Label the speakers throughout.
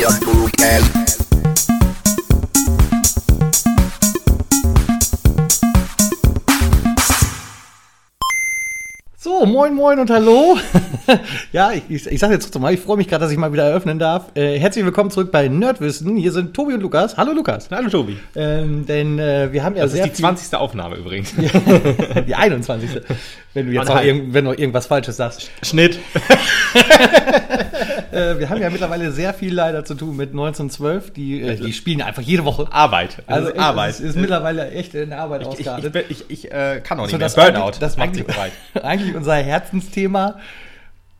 Speaker 1: be a
Speaker 2: moin, moin und hallo. ja, ich, ich, ich sage jetzt trotzdem mal, ich freue mich gerade, dass ich mal wieder eröffnen darf. Äh, herzlich willkommen zurück bei Nerdwissen. Hier sind Tobi und Lukas. Hallo Lukas.
Speaker 3: Hallo Tobi.
Speaker 2: Ähm, denn äh, wir haben ja
Speaker 3: Das
Speaker 2: sehr
Speaker 3: ist die 20. Aufnahme übrigens.
Speaker 2: die 21. Wenn du jetzt noch,
Speaker 3: nein.
Speaker 2: irgend, wenn du irgendwas Falsches sagst.
Speaker 3: Schnitt.
Speaker 2: Äh, wir haben ja mittlerweile sehr viel leider zu tun mit 1912. Die, äh, die spielen einfach jede Woche.
Speaker 3: Arbeit. Das
Speaker 2: Also
Speaker 3: ist Arbeit.
Speaker 2: Es ist, ist mittlerweile echt eine Arbeit
Speaker 3: ich, ich, ich,
Speaker 2: ausgeartet.
Speaker 3: bin- ich, ich äh, kann auch nicht
Speaker 2: So,
Speaker 3: mehr.
Speaker 2: das
Speaker 3: Burnout.
Speaker 2: das
Speaker 3: macht
Speaker 2: eigentlich,
Speaker 3: sich bereit.
Speaker 2: eigentlich unser Herzensthema,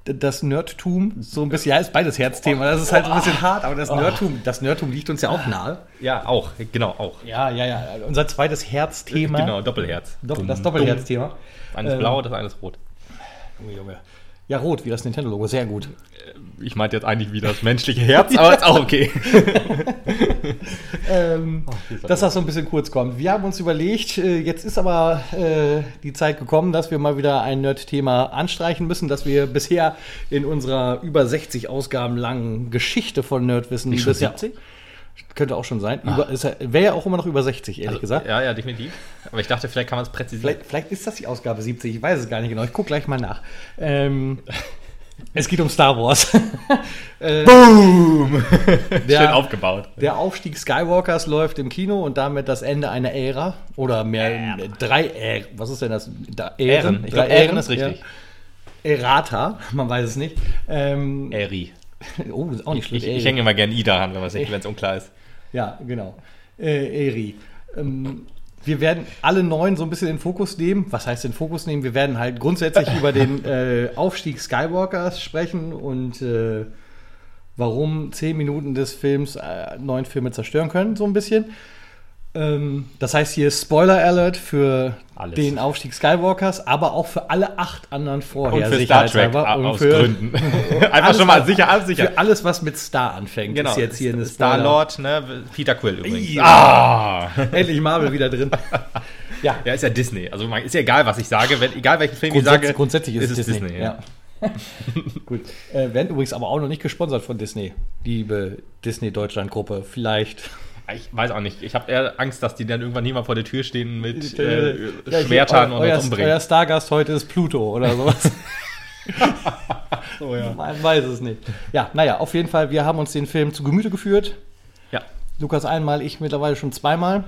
Speaker 2: das Nerdtum, so ein bisschen, ja, ist beides Herzthema, das ist halt so ein bisschen hart, aber das Nerdtum, das Nerdtum liegt uns ja auch nahe.
Speaker 3: Ja, auch. Genau, auch.
Speaker 2: Ja, ja, ja, unser zweites Herzthema,
Speaker 3: Genau, Doppelherz.
Speaker 2: Das Doppelherzthema.
Speaker 3: Eines
Speaker 2: Ähm,
Speaker 3: blau, das eines rot.
Speaker 2: Junge, Junge. Ja, rot, wie das Nintendo-Logo, sehr gut.
Speaker 3: Ich meinte jetzt eigentlich wie das menschliche Herz, aber ist auch okay.
Speaker 2: Ähm,
Speaker 3: dieser
Speaker 2: dass das so ein bisschen kurz kommt. Wir haben uns überlegt, äh, jetzt ist aber äh, die Zeit gekommen, dass wir mal wieder ein Nerd-Thema anstreichen müssen, das wir bisher in unserer über 60 Ausgaben langen Geschichte von Nerdwissen
Speaker 3: Nicht schon
Speaker 2: bisher-
Speaker 3: 70?
Speaker 2: Könnte auch schon sein. Über- ja- Wäre ja auch immer noch über 60, ehrlich gesagt.
Speaker 3: Ja, ja, definitiv. Aber ich dachte, vielleicht kann man es präzisieren.
Speaker 2: Vielleicht, vielleicht ist das die Ausgabe 70, ich weiß es gar nicht genau. Ich gucke gleich mal nach. Ähm, es geht um Star Wars. äh,
Speaker 3: Boom!
Speaker 2: Der-
Speaker 3: Schön aufgebaut.
Speaker 2: der Aufstieg Skywalkers läuft im Kino und damit das Ende einer Ära. Oder mehr, drei Ähren. Was ist denn das? Da,
Speaker 3: Ähren. Ich glaube, Ähren ist richtig.
Speaker 2: Ja. Errata, man weiß es nicht. Ähm,
Speaker 3: Eri.
Speaker 2: oh, ist auch nicht
Speaker 3: Ich,
Speaker 2: schlecht.
Speaker 3: ich, ich hänge immer gerne I daran, wenn es unklar ist.
Speaker 2: Ja, genau. Äh, Eri. Ähm, wir werden alle neun so ein bisschen in Fokus nehmen. Was heißt den Fokus nehmen? Wir werden halt grundsätzlich über den äh, Aufstieg Skywalkers sprechen und äh, warum zehn Minuten des Films äh, neun Filme zerstören können, so ein bisschen. Ähm, das heißt hier Spoiler Alert für
Speaker 3: Alles.
Speaker 2: den Aufstieg Skywalkers, aber auch für alle acht anderen vorher.
Speaker 3: Und für Star Trek.
Speaker 2: Und
Speaker 3: aus
Speaker 2: für-
Speaker 3: Gründen. Einfach
Speaker 2: alles,
Speaker 3: schon mal sicher, alles sicher.
Speaker 2: Für alles, was mit Star anfängt,
Speaker 3: Genau,
Speaker 2: ist jetzt hier eine Spoiler-
Speaker 3: Star-Lord, ne? Peter Quill übrigens.
Speaker 2: Ja.
Speaker 3: Ah!
Speaker 2: Endlich Marvel wieder drin. Ja,
Speaker 3: Ja, ist ja Disney. Also ist ja egal, was ich sage. Wenn, egal welchen Film ich sage,
Speaker 2: grundsätzlich ist,
Speaker 3: es
Speaker 2: es Disney.
Speaker 3: ja.
Speaker 2: ja. Gut. Äh, werden übrigens aber auch noch nicht gesponsert von Disney. Liebe Disney Deutschland Gruppe. Vielleicht.
Speaker 3: Ich weiß auch nicht. Ich habe eher Angst, dass die dann irgendwann hier mal vor der Tür stehen mit
Speaker 2: Ja,
Speaker 3: äh,
Speaker 2: hier,
Speaker 3: Schwertern und
Speaker 2: euer,
Speaker 3: uns umbringen.
Speaker 2: euer Stargast heute ist Pluto oder sowas.
Speaker 3: Oh, ja.
Speaker 2: Man weiß es nicht. Ja, naja, auf jeden Fall, wir haben uns den Film zu Gemüte geführt.
Speaker 3: ja,
Speaker 2: Lukas einmal, ich mittlerweile schon zweimal.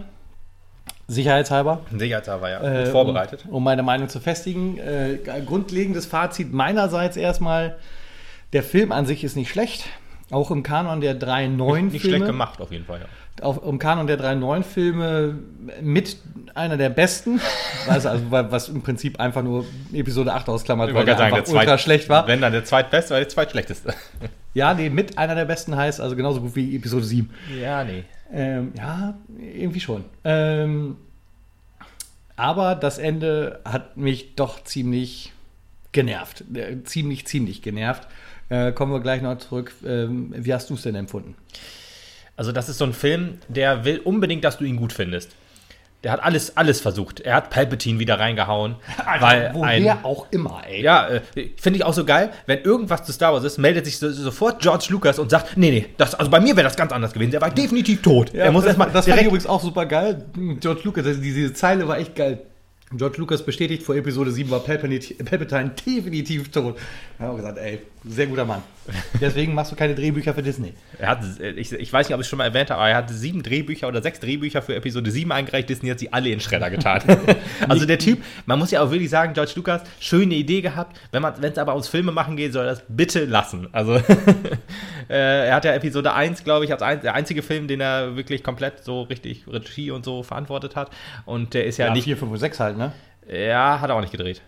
Speaker 2: Sicherheitshalber.
Speaker 3: sicherheitshalber, ja.
Speaker 2: Äh,
Speaker 3: vorbereitet.
Speaker 2: Um, um meine Meinung zu festigen. Äh, grundlegendes Fazit meinerseits erstmal: Der Film an sich ist nicht schlecht. Auch im Kanon der drei neuen
Speaker 3: Nicht
Speaker 2: Filme.
Speaker 3: schlecht gemacht, auf jeden Fall, ja.
Speaker 2: Auf, Im Kanon der drei neuen Filme mit einer der besten. Was, also, was im Prinzip einfach nur Episode 8 ausklammert,
Speaker 3: Ich
Speaker 2: weil der
Speaker 3: gerade
Speaker 2: einfach
Speaker 3: sagen, der
Speaker 2: ultra
Speaker 3: zweit-
Speaker 2: schlecht war.
Speaker 3: Wenn dann der zweitbeste, war der zweitschlechteste.
Speaker 2: Ja, nee, mit einer der besten heißt also genauso gut wie Episode 7.
Speaker 3: Ja, nee.
Speaker 2: Ähm, ja, irgendwie schon. Ähm, aber das Ende hat mich doch ziemlich genervt. Äh, ziemlich, ziemlich genervt. Äh, kommen wir gleich noch zurück. Ähm, wie hast du es denn empfunden?
Speaker 3: Also das ist so ein Film, der will unbedingt, dass du ihn gut findest. Der hat alles, alles versucht. Er hat Palpatine wieder reingehauen. weil ein,
Speaker 2: Woher auch immer, ey.
Speaker 3: Ja, äh, finde ich auch so geil, wenn irgendwas zu Star Wars ist, meldet sich so, sofort George Lucas und sagt, nee, nee, das, also bei mir wäre das ganz anders gewesen. Der war definitiv tot.
Speaker 2: Ja,
Speaker 3: er muss
Speaker 2: das,
Speaker 3: erstmal
Speaker 2: das fand ich übrigens auch super geil. George Lucas, also diese Zeile war echt geil. George Lucas bestätigt, vor Episode 7 war Palpatine, Palpatine definitiv tot. Da haben wir gesagt, ey, sehr guter Mann. Deswegen machst du keine Drehbücher für Disney.
Speaker 3: Er hat, ich, ich weiß nicht, ob ich es schon mal erwähnt habe, aber er hat sieben Drehbücher oder sechs Drehbücher für Episode 7 eingereicht. Disney hat sie alle in Schredder getan. also der Typ, man muss ja auch wirklich sagen, George Lucas, schöne Idee gehabt. Wenn es aber ums Filme machen geht, soll er das bitte lassen. Also äh, er hat ja Episode 1, glaube ich, als ein, der einzige Film, den er wirklich komplett so richtig Regie und so verantwortet hat. Und der ist ja,
Speaker 2: Ja,
Speaker 3: nicht.
Speaker 2: 4, 5 und 6 halt, ne?
Speaker 3: Ja, hat er auch nicht gedreht.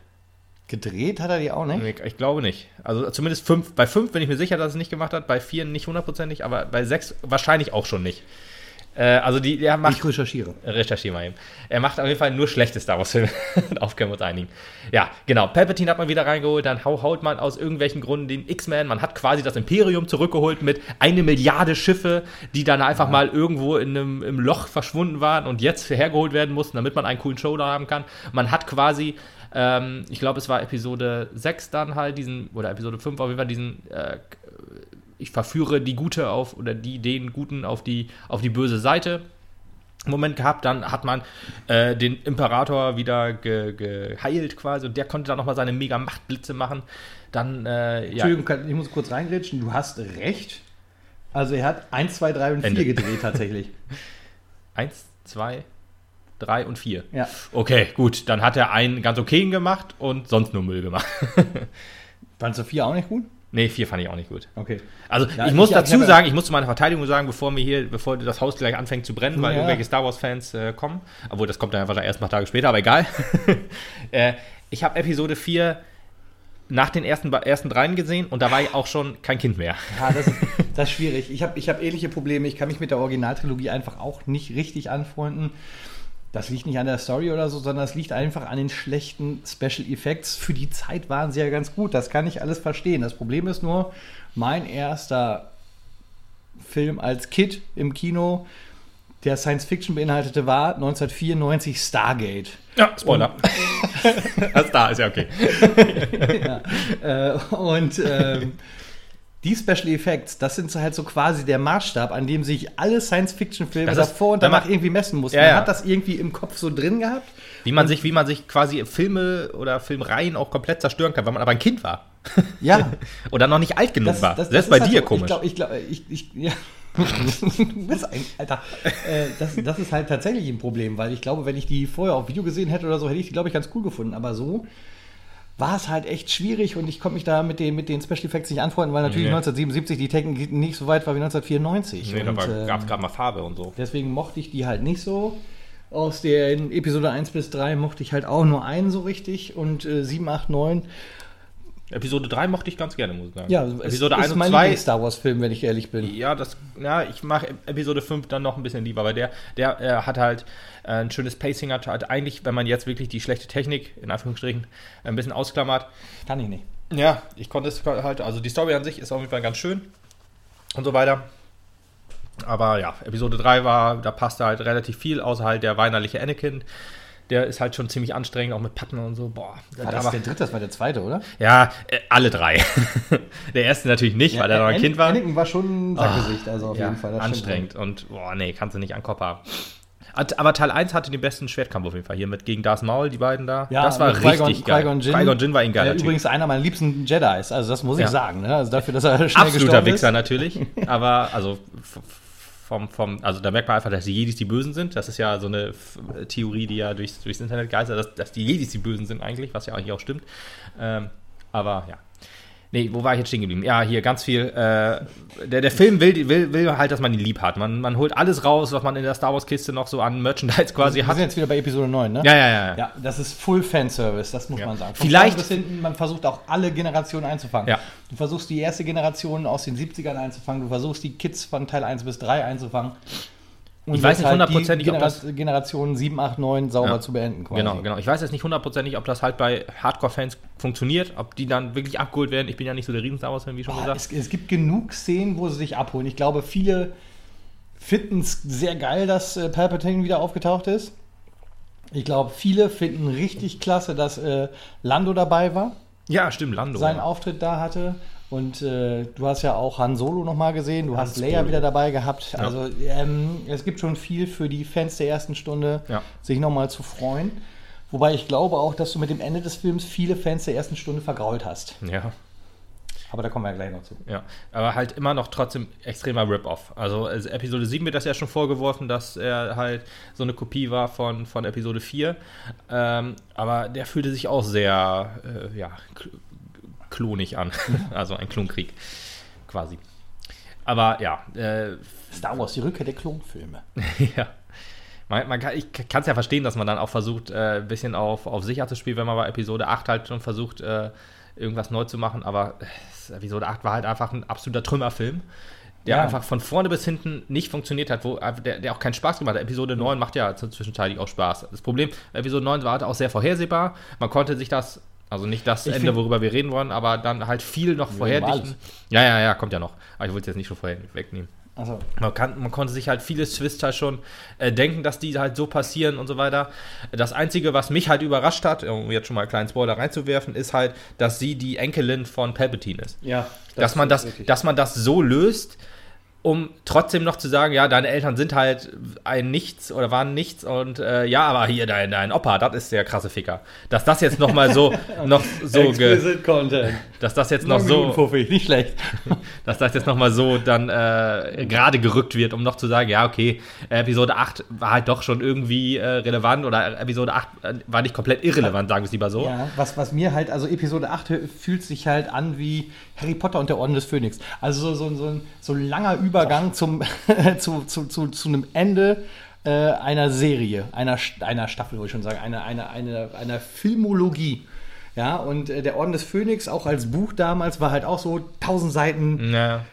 Speaker 2: Gedreht hat er die auch nicht?
Speaker 3: Ich, ich glaube nicht. Also zumindest fünf, bei fünf bin ich mir sicher, dass er es nicht gemacht hat, bei vier nicht hundertprozentig, aber bei sechs wahrscheinlich auch schon nicht. Äh, also die, der macht.
Speaker 2: Ich recherchiere.
Speaker 3: Recherchiere mal eben. Er macht auf jeden Fall nur schlechte Star Wars-Filme. Darauf können wir uns einigen. Ja, genau. Palpatine hat man wieder reingeholt, dann hau- haut man aus irgendwelchen Gründen den X-Men. Man hat quasi das Imperium zurückgeholt mit eine Milliarde Schiffe, die dann einfach mal irgendwo in einem im Loch verschwunden waren und jetzt hergeholt werden mussten, damit man einen coolen Showdown haben kann. Man hat quasi, ähm, ich glaube, es war Episode 6 dann halt, diesen, oder Episode 5 auf jeden Fall, diesen äh, ich verführe die Gute auf oder die den Guten auf die, auf die böse Seite. Moment gehabt, dann hat man äh, den Imperator wieder ge, geheilt quasi und der konnte dann nochmal seine mega Machtblitze machen. Dann, äh, ja,
Speaker 2: Entschuldigung, kann- ich muss kurz reingrätschen. Du hast recht. Also er hat 1, 2, 3 und 4
Speaker 3: Ende.
Speaker 2: gedreht tatsächlich.
Speaker 3: eins, zwei, drei und vier.
Speaker 2: Ja.
Speaker 3: Okay, gut, dann hat er einen ganz okayen gemacht und sonst nur Müll gemacht.
Speaker 2: Fandst du 4 auch nicht gut?
Speaker 3: nee, vier fand ich auch nicht gut.
Speaker 2: Okay.
Speaker 3: Also
Speaker 2: Ja,
Speaker 3: ich muss
Speaker 2: ich- ich
Speaker 3: dazu
Speaker 2: habe-
Speaker 3: sagen, ich muss zu meiner Verteidigung sagen, bevor mir hier, bevor das Haus gleich anfängt zu brennen, weil
Speaker 2: Ja.
Speaker 3: irgendwelche Star Wars-Fans äh, kommen, obwohl das kommt dann einfach erst paar Tage später, aber egal. äh, ich habe Episode 4 nach den ersten, ersten dreien gesehen und da war ich auch schon kein Kind mehr.
Speaker 2: Ja, das ist, das ist schwierig. Ich habe ich hab ähnliche Probleme. Ich kann mich mit der Originaltrilogie einfach auch nicht richtig anfreunden. Das liegt nicht an der Story oder so, sondern es liegt einfach an den schlechten Special Effects. Für die Zeit waren sie ja ganz gut. Das kann ich alles verstehen. Das Problem ist nur, mein erster Film als Kid im Kino, der Science Fiction beinhaltete, war 1994 Stargate.
Speaker 3: Ja, Spoiler. das da ist ja okay.
Speaker 2: Äh, und ähm, die Special Effects, das sind so halt so quasi der Maßstab, an dem sich alle Science-Fiction-Filme davor und
Speaker 3: wenn man-
Speaker 2: danach irgendwie messen mussten.
Speaker 3: Ja,
Speaker 2: Man
Speaker 3: ja.
Speaker 2: hat das irgendwie im Kopf so drin gehabt.
Speaker 3: Wie man sich, wie man sich quasi Filme oder Filmreihen auch komplett zerstören kann, weil man aber ein Kind war.
Speaker 2: Ja,
Speaker 3: Oder noch nicht alt genug
Speaker 2: das,
Speaker 3: war.
Speaker 2: das,
Speaker 3: Selbst
Speaker 2: das
Speaker 3: bei
Speaker 2: halt
Speaker 3: dir
Speaker 2: so,
Speaker 3: komisch.
Speaker 2: Ich glaube, ich glaube, ich, ich, ja. du bist ein, Alter. Äh, das, das ist halt tatsächlich ein Problem, weil ich glaube, wenn ich die vorher auf Video gesehen hätte oder so, hätte ich die, glaube ich, ganz cool gefunden. Aber so war es halt echt schwierig und ich konnte mich da mit den, mit den Special Effects nicht anfreunden, weil natürlich
Speaker 3: Nee.
Speaker 2: 1977 die Technik nicht so weit war wie 1994.
Speaker 3: nee, da
Speaker 2: Und, ähm,
Speaker 3: gab es gerade mal Farbe und so.
Speaker 2: Deswegen mochte ich die halt nicht so. Aus der in Episode 1 bis 3 mochte ich halt auch nur einen so richtig und äh, 7, 8, 9.
Speaker 3: Episode 3 mochte ich ganz gerne, muss ich sagen.
Speaker 2: Ja,
Speaker 3: Episode
Speaker 2: ist
Speaker 3: 1 und
Speaker 2: mein
Speaker 3: 2.
Speaker 2: Star Wars Film, wenn ich ehrlich bin.
Speaker 3: Ja, das, ja, ich mache Episode 5 dann noch ein bisschen lieber, weil der, der äh, hat halt äh, ein schönes Pacing, hat, hat eigentlich, wenn man jetzt wirklich die schlechte Technik, in Anführungsstrichen, ein bisschen ausklammert.
Speaker 2: Kann ich nicht.
Speaker 3: Ja, ich konnte es halt, also die Story an sich ist auf jeden Fall ganz schön und so weiter. Aber ja, Episode 3 war, da passte halt relativ viel, außer halt der weinerliche Anakin. Der ist halt schon ziemlich anstrengend, auch mit Pappen und so. Boah,
Speaker 2: War
Speaker 3: da
Speaker 2: das
Speaker 3: war-
Speaker 2: der dritte, das war der zweite, oder?
Speaker 3: ja, äh, alle drei. der erste natürlich nicht, weil er noch ein Kind war.
Speaker 2: Anakin war schon ein Sackgesicht, also auf
Speaker 3: ja,
Speaker 2: jeden Fall. das
Speaker 3: anstrengend. Und boah, nee, kannst du nicht an Kopf haben. Aber Teil 1 hatte den besten Schwertkampf auf jeden Fall. Hier mit gegen Darth Maul, die beiden da.
Speaker 2: Ja,
Speaker 3: das war richtig geil.
Speaker 2: Qui-Gon Jinn.
Speaker 3: Qui-Gon Jinn war ein geiler
Speaker 2: Äh,
Speaker 3: Typ.
Speaker 2: Übrigens einer meiner liebsten Jedis, also das muss ich
Speaker 3: Ja.
Speaker 2: sagen. Ne? Also dafür, dass er schnell
Speaker 3: Absoluter Wichser
Speaker 2: ist.
Speaker 3: natürlich. Aber also vom, vom, also da merkt man einfach, dass die Jedis die Bösen sind. Das ist ja so eine Theorie, die ja durchs, durchs Internet geistert, dass, dass die Jedis die Bösen sind eigentlich, was ja eigentlich auch stimmt. Ähm, aber ja. Nee, wo war ich jetzt stehen geblieben? Ja, hier ganz viel. Äh, der, der Film will, will, will halt, dass man ihn lieb hat. Man, man holt alles raus, was man in der Star Wars-Kiste noch so an Merchandise quasi
Speaker 2: Wir
Speaker 3: hat.
Speaker 2: sind jetzt wieder bei Episode 9, ne?
Speaker 3: Ja, ja, ja.
Speaker 2: Ja, das ist Full Fanservice, das muss
Speaker 3: Ja.
Speaker 2: man sagen. Von
Speaker 3: Vielleicht-
Speaker 2: bis hinten, man versucht auch alle Generationen einzufangen.
Speaker 3: Ja.
Speaker 2: Du versuchst die erste Generation aus den 70ern einzufangen, du versuchst die Kids von Teil 1 bis 3 einzufangen. Und
Speaker 3: Ich weiß nicht
Speaker 2: halt
Speaker 3: hundertprozentig,
Speaker 2: die
Speaker 3: ob das-
Speaker 2: Genera- Generation 7, 8, 9 sauber
Speaker 3: Ja.
Speaker 2: zu beenden quasi.
Speaker 3: Genau, genau. Ich weiß jetzt nicht hundertprozentig, ob das halt bei Hardcore-Fans funktioniert, ob die dann wirklich abgeholt werden. Ich bin ja nicht so der riesen Star Wars-Fan, wie schon
Speaker 2: Boah,
Speaker 3: gesagt.
Speaker 2: es, es gibt genug Szenen, wo sie sich abholen. Ich glaube, viele finden es sehr geil, dass äh, Palpatine wieder aufgetaucht ist. Ich glaube, viele finden richtig klasse, dass äh, Lando dabei war.
Speaker 3: Ja, stimmt, Lando.
Speaker 2: seinen. Auftritt da hatte. Und äh, du hast ja auch Han Solo nochmal gesehen, du hast Leia wieder dabei gehabt. Also ähm, es gibt schon viel für die Fans der ersten Stunde,
Speaker 3: Ja.
Speaker 2: sich nochmal zu freuen. Wobei ich glaube auch, dass du mit dem Ende des Films viele Fans der ersten Stunde vergrault hast.
Speaker 3: Ja,
Speaker 2: Aber da kommen wir ja gleich noch zu.
Speaker 3: ja. Aber halt immer noch trotzdem extremer Rip-Off. Also, also Episode 7 wird das ja schon vorgeworfen, dass er halt so eine Kopie war von, von Episode 4. Ähm, aber der fühlte sich auch sehr, äh, ja, klonig an. also ein Klonkrieg quasi. Aber ja, äh,
Speaker 2: Star Wars, die Rückkehr der Klonfilme.
Speaker 3: ja. Man, man kann, ich kann es ja verstehen, dass man dann auch versucht, äh, ein bisschen auf, auf sicher zu spielen, wenn man bei Episode 8 halt schon versucht, äh, irgendwas neu zu machen. Aber äh, Episode 8 war halt einfach ein absoluter Trümmerfilm, der
Speaker 2: Ja.
Speaker 3: einfach von vorne bis hinten nicht funktioniert hat, wo, äh, der, der auch keinen Spaß gemacht hat. Episode 9 macht ja zwischenzeitlich auch Spaß. Das Problem, Episode 9 war halt auch sehr vorhersehbar. Man konnte sich das, also nicht das
Speaker 2: Ich
Speaker 3: Ende, worüber wir reden wollen, aber dann halt viel noch vorherdichten. Ja, ja, ja, kommt ja noch. Aber ich wollte es jetzt nicht schon vorher wegnehmen.
Speaker 2: Also,
Speaker 3: Man, kann, man konnte sich halt viele Twists halt schon äh, denken, dass die halt so passieren und so weiter. Das Einzige, was mich halt überrascht hat, um jetzt schon mal einen kleinen Spoiler reinzuwerfen, ist halt, dass sie die Enkelin von Palpatine ist.
Speaker 2: ja.
Speaker 3: dass, man das,
Speaker 2: ist
Speaker 3: dass man das so löst, um trotzdem noch zu sagen, ja, deine Eltern sind halt ein Nichts oder waren nichts und äh, ja, aber hier dein, dein Opa, das ist der krasse Ficker. Dass das jetzt noch mal so, noch so, ge,
Speaker 2: Content.
Speaker 3: dass das jetzt noch so,
Speaker 2: Puffig, nicht schlecht.
Speaker 3: dass das jetzt noch mal so dann äh, gerade gerückt wird, um noch zu sagen, ja, okay, Episode 8 war halt doch schon irgendwie äh, relevant oder Episode 8 äh, war nicht komplett irrelevant, sagen wir es lieber so.
Speaker 2: Ja, was, was mir halt, also Episode 8 fühlt sich halt an wie Harry Potter und der Orden des Phönix. Also so, so, so, ein, so langer Übergang zum, zu, zu, zu, zu einem Ende äh, einer Serie, einer, einer Staffel, wollte ich schon sagen, einer, einer, einer, einer Filmologie. Ja, und äh, der Orden des Phönix, auch als Buch damals, war halt auch so 1000 Seiten
Speaker 3: Ja.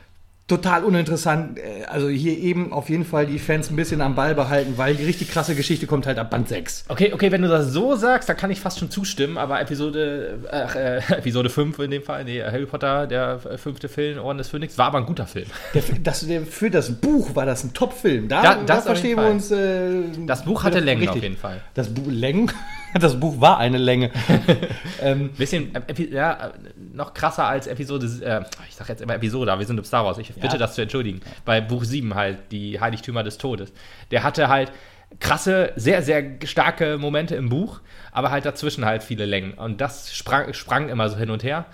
Speaker 2: Total uninteressant. Äh, Also hier eben auf jeden Fall die Fans ein bisschen am Ball behalten, weil die richtig krasse Geschichte kommt halt ab Band 6.
Speaker 3: Okay, okay, wenn du das so sagst, dann kann ich fast schon zustimmen, aber Episode, ach, äh, Episode 5 in dem Fall, nee, Harry Potter, der äh, fünfte Film, Orden des Phönix, war aber ein guter Film.
Speaker 2: Der, das, der, für das Buch war das ein Top-Film. Da,
Speaker 3: Da-
Speaker 2: da,
Speaker 3: das
Speaker 2: verstehen wir uns. Äh,
Speaker 3: Das Buch hatte
Speaker 2: richtig.
Speaker 3: Längen auf jeden Fall.
Speaker 2: Das Buch Längen? Das Buch war eine Länge. ähm,
Speaker 3: Bisschen, äh, ja, äh, noch krasser als Episode, äh, ich sag jetzt immer Episode, aber wir sind im Star Wars, ich bitte das zu entschuldigen. Bei Buch 7 halt, die Heiligtümer des Todes. Der hatte halt krasse, sehr, sehr starke Momente im Buch, aber halt dazwischen halt viele Längen. Und das sprang, sprang immer so hin und her.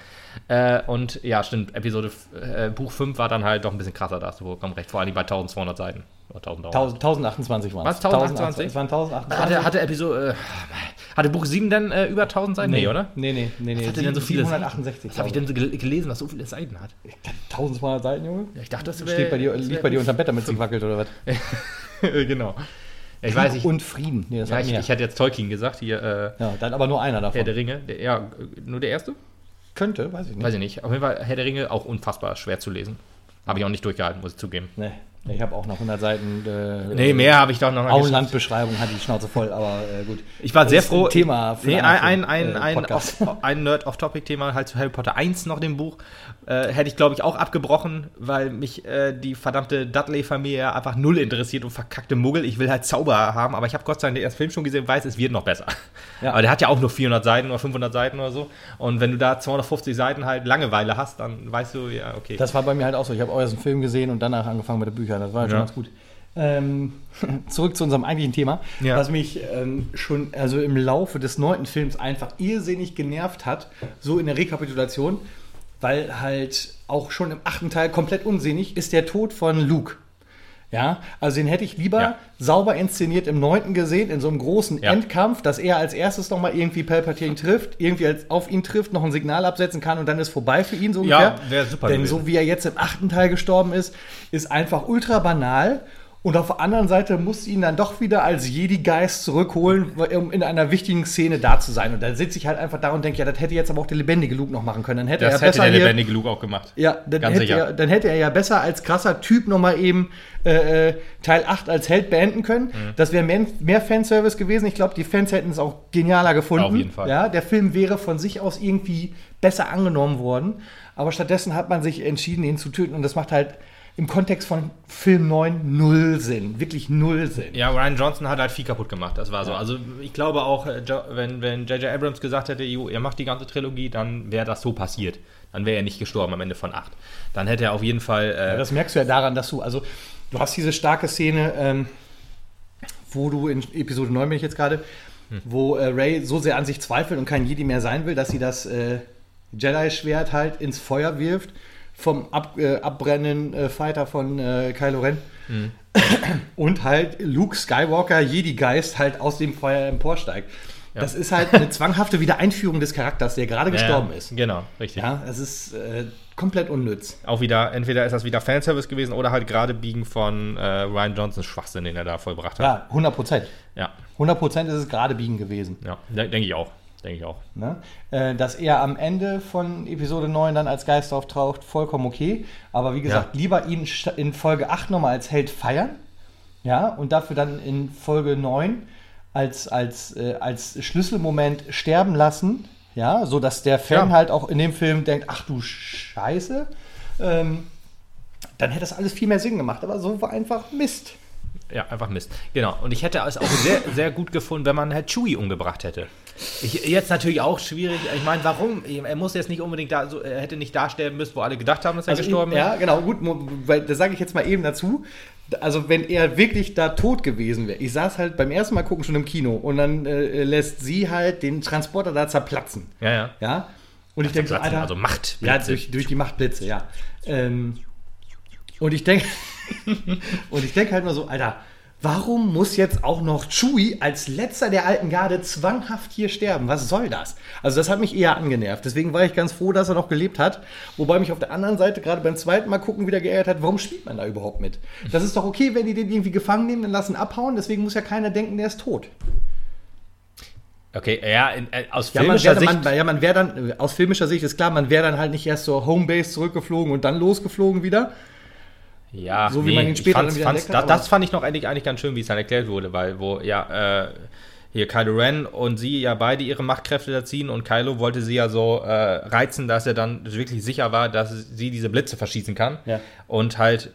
Speaker 3: Äh, und ja, stimmt, Episode, äh, Buch 5 war dann halt doch ein bisschen krasser, da hast du vollkommen recht, vor allem bei 1200 Seiten. Oder 1300.
Speaker 2: 1000 1028 waren
Speaker 3: Was, 1028?
Speaker 2: Es waren 1028.
Speaker 3: Hatte, hatte Episode, äh, hatte Buch 7 denn äh, über 1000 Seiten? Nee, oder?
Speaker 2: Nee, nee, nee. nee.
Speaker 3: Was hatte denn so viele
Speaker 2: 768.
Speaker 3: Was habe ich denn so gel gelesen, was so viele Seiten hat?
Speaker 2: 1200 Seiten, Junge?
Speaker 3: Ja, ich dachte, das
Speaker 2: Steht bei dir, liegt bei dir unterm Bett, damit sie wackelt oder was?
Speaker 3: genau. Ich weiß, ich,
Speaker 2: Und Frieden. Nee,
Speaker 3: ja, ich, ich hätte jetzt Tolkien gesagt, hier, äh,
Speaker 2: ja, dann aber nur einer davon.
Speaker 3: Herr der Ringe. Der, ja, nur der erste?
Speaker 2: Könnte, weiß ich nicht.
Speaker 3: Weiß ich nicht. Auf jeden Fall, Herr der Ringe auch unfassbar schwer zu lesen. Habe ich auch nicht durchgehalten, muss ich zugeben.
Speaker 2: Nee, ich habe auch noch 100 Seiten. Äh,
Speaker 3: Nee, mehr habe ich doch noch nicht geschafft.
Speaker 2: Auenlandbeschreibung hat die Schnauze voll, aber äh, gut.
Speaker 3: Ich war
Speaker 2: Das
Speaker 3: sehr froh.
Speaker 2: Ein Thema für
Speaker 3: nee,
Speaker 2: einen
Speaker 3: ein, ein,
Speaker 2: äh,
Speaker 3: ein, off, ein Nerd-Off-Topic-Thema halt zu Harry Potter 1 noch dem Buch. Äh, hätte ich, glaube ich, auch abgebrochen, weil mich äh, die verdammte Dudley-Familie einfach null interessiert und verkackte Muggel. Ich will halt Zauberer haben, aber ich habe Gott sei Dank den ersten Film schon gesehen, weiß, es wird noch besser.
Speaker 2: Ja.
Speaker 3: Aber der hat ja auch nur 400 Seiten oder 500 Seiten oder so. Und wenn du da 250 Seiten halt Langeweile hast, dann weißt du, ja, okay.
Speaker 2: Das war bei mir halt auch so. Ich habe euren Film gesehen und danach angefangen mit den Büchern. Das war halt schon
Speaker 3: Ja.
Speaker 2: ganz gut. Ähm, zurück zu unserem eigentlichen Thema,
Speaker 3: Ja.
Speaker 2: was mich ähm, schon also im Laufe des neunten Films einfach irrsinnig genervt hat, so in der Rekapitulation, weil halt auch schon im achten Teil komplett unsinnig ist der Tod von Luke. Ja, also den hätte ich lieber
Speaker 3: Ja.
Speaker 2: sauber inszeniert im neunten gesehen, in so einem großen
Speaker 3: Ja.
Speaker 2: Endkampf, dass er als erstes nochmal irgendwie Palpatine trifft, irgendwie als, auf ihn trifft, noch ein Signal absetzen kann und dann ist vorbei für ihn so
Speaker 3: Ja,
Speaker 2: ungefähr.
Speaker 3: wär super
Speaker 2: Denn
Speaker 3: gewesen.
Speaker 2: so wie er jetzt im achten Teil gestorben ist, ist einfach ultra banal. Und auf der anderen Seite muss sie ihn dann doch wieder als Jedi-Geist zurückholen, um in einer wichtigen Szene da zu sein. Und dann sitze ich halt einfach da und denke, ja, das hätte jetzt aber auch der lebendige Luke noch machen können. Dann hätte
Speaker 3: das
Speaker 2: er
Speaker 3: hätte
Speaker 2: besser
Speaker 3: der lebendige Luke auch gemacht.
Speaker 2: ja, dann
Speaker 3: Ganz
Speaker 2: hätte,
Speaker 3: sicher.
Speaker 2: er, dann hätte er ja besser als krasser Typ nochmal eben äh, äh, Teil 8 als Held beenden können.
Speaker 3: Mhm.
Speaker 2: Das wäre mehr, mehr Fanservice gewesen. Ich glaube, die Fans hätten es auch genialer gefunden.
Speaker 3: Auf jeden Fall.
Speaker 2: Ja, der Film wäre von sich aus irgendwie besser angenommen worden. Aber stattdessen hat man sich entschieden, ihn zu töten. Und das macht halt im Kontext von Film 9 null Sinn. Wirklich null Sinn.
Speaker 3: Ja, Ryan Johnson hat halt viel kaputt gemacht, das war so. Also ich glaube auch, äh, wenn wenn J.J. Abrams gesagt hätte, jo, ihr macht die ganze Trilogie, dann wäre das so passiert. Dann wäre er nicht gestorben am Ende von 8. Dann hätte er auf jeden Fall... Äh,
Speaker 2: Ja, das merkst du ja daran, dass du, also du hast diese starke Szene, ähm, wo du in Episode 9 bin ich jetzt gerade, wo äh, Ray so sehr an sich zweifelt und kein Jedi mehr sein will, dass sie das äh, Jedi-Schwert halt ins Feuer wirft vom ab, äh, abbrennenden äh, Fighter von äh, Kylo Ren. Und halt Luke Skywalker, Jedi-Geist, halt aus dem Feuer emporsteigt. Das ist halt eine zwanghafte Wiedereinführung des Charakters, der gerade gestorben ist.
Speaker 3: Genau, richtig.
Speaker 2: Ja, es ist äh, komplett unnütz.
Speaker 3: Auch wieder, entweder ist das wieder Fanservice gewesen oder halt gerade biegen von äh, Ryan Johnsons Schwachsinn, den er da vollbracht hat.
Speaker 2: Ja, 100 Prozent.
Speaker 3: Ja,
Speaker 2: 100% ist es gerade biegen gewesen.
Speaker 3: ja, de denke ich auch. Denke ich auch.
Speaker 2: Ne? Äh, dass er am Ende von Episode 9 dann als Geist auftaucht, vollkommen okay. Aber wie gesagt,
Speaker 3: Ja.
Speaker 2: lieber ihn in Folge 8 nochmal als Held feiern. Ja, und dafür dann in Folge 9 als, als, äh, als Schlüsselmoment sterben lassen. Ja, so dass der Fan
Speaker 3: Ja.
Speaker 2: halt auch in dem Film denkt, ach du Scheiße. Ähm, dann hätte das alles viel mehr Sinn gemacht. Aber so war einfach Mist.
Speaker 3: Ja, einfach Mist. Genau. Und ich hätte es auch sehr, sehr gut gefunden, wenn man halt Chewie umgebracht hätte. Ich, jetzt natürlich auch schwierig. Ich meine, warum? Er muss jetzt nicht unbedingt da, so, er hätte nicht da sterben müssen, wo alle gedacht haben, dass er gestorben
Speaker 2: ist. Ja, genau, gut, weil da sage ich jetzt mal eben dazu. Also, wenn er wirklich da tot gewesen wäre, ich saß halt beim ersten Mal gucken schon im Kino und dann äh, lässt sie halt den Transporter da zerplatzen.
Speaker 3: Ja, ja.
Speaker 2: Ja. Und ich denke so, Alter.
Speaker 3: Also Machtblitze.
Speaker 2: Ja, durch, durch die Machtblitze, ja. Ähm, und ich denke, und ich denke halt nur so, Alter, Warum muss jetzt auch noch Chewie als letzter der alten Garde zwanghaft hier sterben? Was soll das? Also das hat mich eher angenervt. Deswegen war ich ganz froh, dass er noch gelebt hat. Wobei mich auf der anderen Seite gerade beim zweiten Mal gucken wieder geärgert hat, warum spielt man da überhaupt mit? Das ist doch okay, wenn die den irgendwie gefangen nehmen, dann lassen abhauen. Deswegen muss ja keiner denken, der ist tot.
Speaker 3: Okay, ja, in, äh, aus
Speaker 2: ja,
Speaker 3: filmischer
Speaker 2: man
Speaker 3: Sicht.
Speaker 2: Man, ja, man wäre dann, aus filmischer Sicht ist klar, man wäre dann halt nicht erst zur Homebase zurückgeflogen und dann losgeflogen wieder,
Speaker 3: ja,
Speaker 2: so wie man ihn später
Speaker 3: fand's, fand's,
Speaker 2: entdeckt hat,
Speaker 3: das, fand ich noch eigentlich, eigentlich ganz schön, wie es dann erklärt wurde, weil wo, ja, äh, hier Kylo Ren und sie ja beide ihre Machtkräfte da ziehen und Kylo wollte sie ja so äh, reizen, dass er dann wirklich sicher war, dass sie diese Blitze verschießen kann
Speaker 2: Ja.
Speaker 3: und halt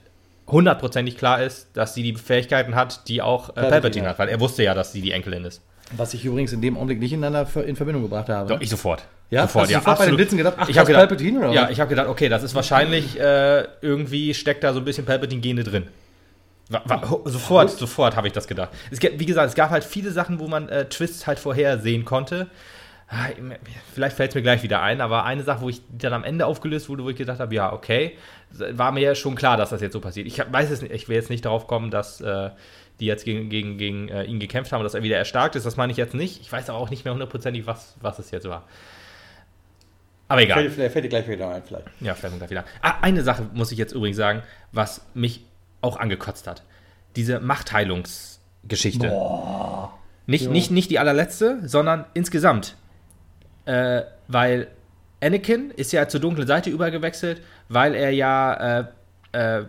Speaker 3: hundertprozentig klar ist, dass sie die Fähigkeiten hat, die auch äh,
Speaker 2: Palpatine
Speaker 3: Palpatine
Speaker 2: hat.
Speaker 3: weil er wusste ja, dass sie die Enkelin ist.
Speaker 2: Was ich übrigens in dem Augenblick nicht ineinander in Verbindung gebracht habe.
Speaker 3: Doch, ich sofort.
Speaker 2: Ja?
Speaker 3: sofort,
Speaker 2: Hast du sofort bei den Blitzen gedacht, ach,
Speaker 3: ich habe gedacht,
Speaker 2: Palpatine, oder
Speaker 3: ja, ich habe gedacht, okay, das ist wahrscheinlich äh, irgendwie steckt da so ein bisschen Palpatine-Gene drin. Sofort, sofort habe ich das gedacht. Es, wie gesagt, es gab halt viele Sachen, wo man äh, Twists halt vorhersehen konnte. Ah, Vielleicht fällt es mir gleich wieder ein, aber eine Sache, wo ich dann am Ende aufgelöst wurde, wo ich gedacht habe, ja, okay, war mir ja schon klar, dass das jetzt so passiert. Ich weiß es nicht, ich will jetzt nicht darauf kommen, dass äh, die jetzt gegen, gegen, gegen äh, ihn gekämpft haben und dass er wieder erstarkt ist. Das meine ich jetzt nicht. Ich weiß aber auch nicht mehr hundertprozentig, was, was es jetzt war. Aber egal.
Speaker 2: Fällt, fällt dir gleich wieder ein, vielleicht.
Speaker 3: Ja, fällt mir gleich wieder. Ah, eine Sache muss ich jetzt übrigens sagen, was mich auch angekotzt hat. Diese Machtheilungsgeschichte. Nicht, nicht, nicht die allerletzte, sondern insgesamt. Äh, weil Anakin ist ja zur dunklen Seite übergewechselt, weil er ja äh, äh,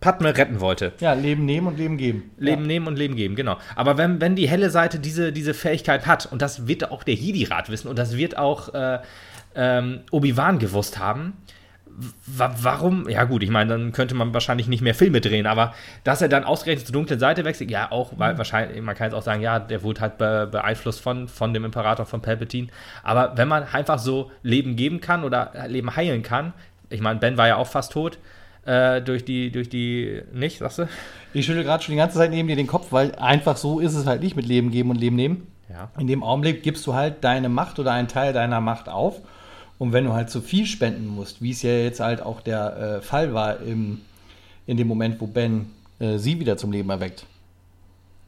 Speaker 3: Padme retten wollte.
Speaker 2: Ja, Leben nehmen und Leben geben.
Speaker 3: Leben nehmen und Leben geben, genau. Aber wenn, wenn die helle Seite diese, diese Fähigkeit hat, und das wird auch der Jedi-Rat wissen, und das wird auch äh, ähm, Obi-Wan gewusst haben, wa warum, ja gut, ich meine, dann könnte man wahrscheinlich nicht mehr Filme drehen, aber dass er dann ausgerechnet zur dunklen Seite wechselt, ja auch, weil wahrscheinlich, man kann jetzt auch sagen, ja, der wurde halt be beeinflusst von, von dem Imperator, von Palpatine, aber wenn man einfach so Leben geben kann oder Leben heilen kann, ich meine, Ben war ja auch fast tot, äh, durch die, durch die, nicht, sagst du?
Speaker 2: Ich schüttel gerade schon die ganze Zeit neben dir den Kopf, weil einfach so ist es halt nicht mit Leben geben und Leben nehmen.
Speaker 3: Ja.
Speaker 2: In dem Augenblick gibst du halt deine Macht oder einen Teil deiner Macht auf. Und wenn du halt zu viel spenden musst, wie es ja jetzt halt auch der äh, Fall war im, in dem Moment, wo Ben äh, sie wieder zum Leben erweckt,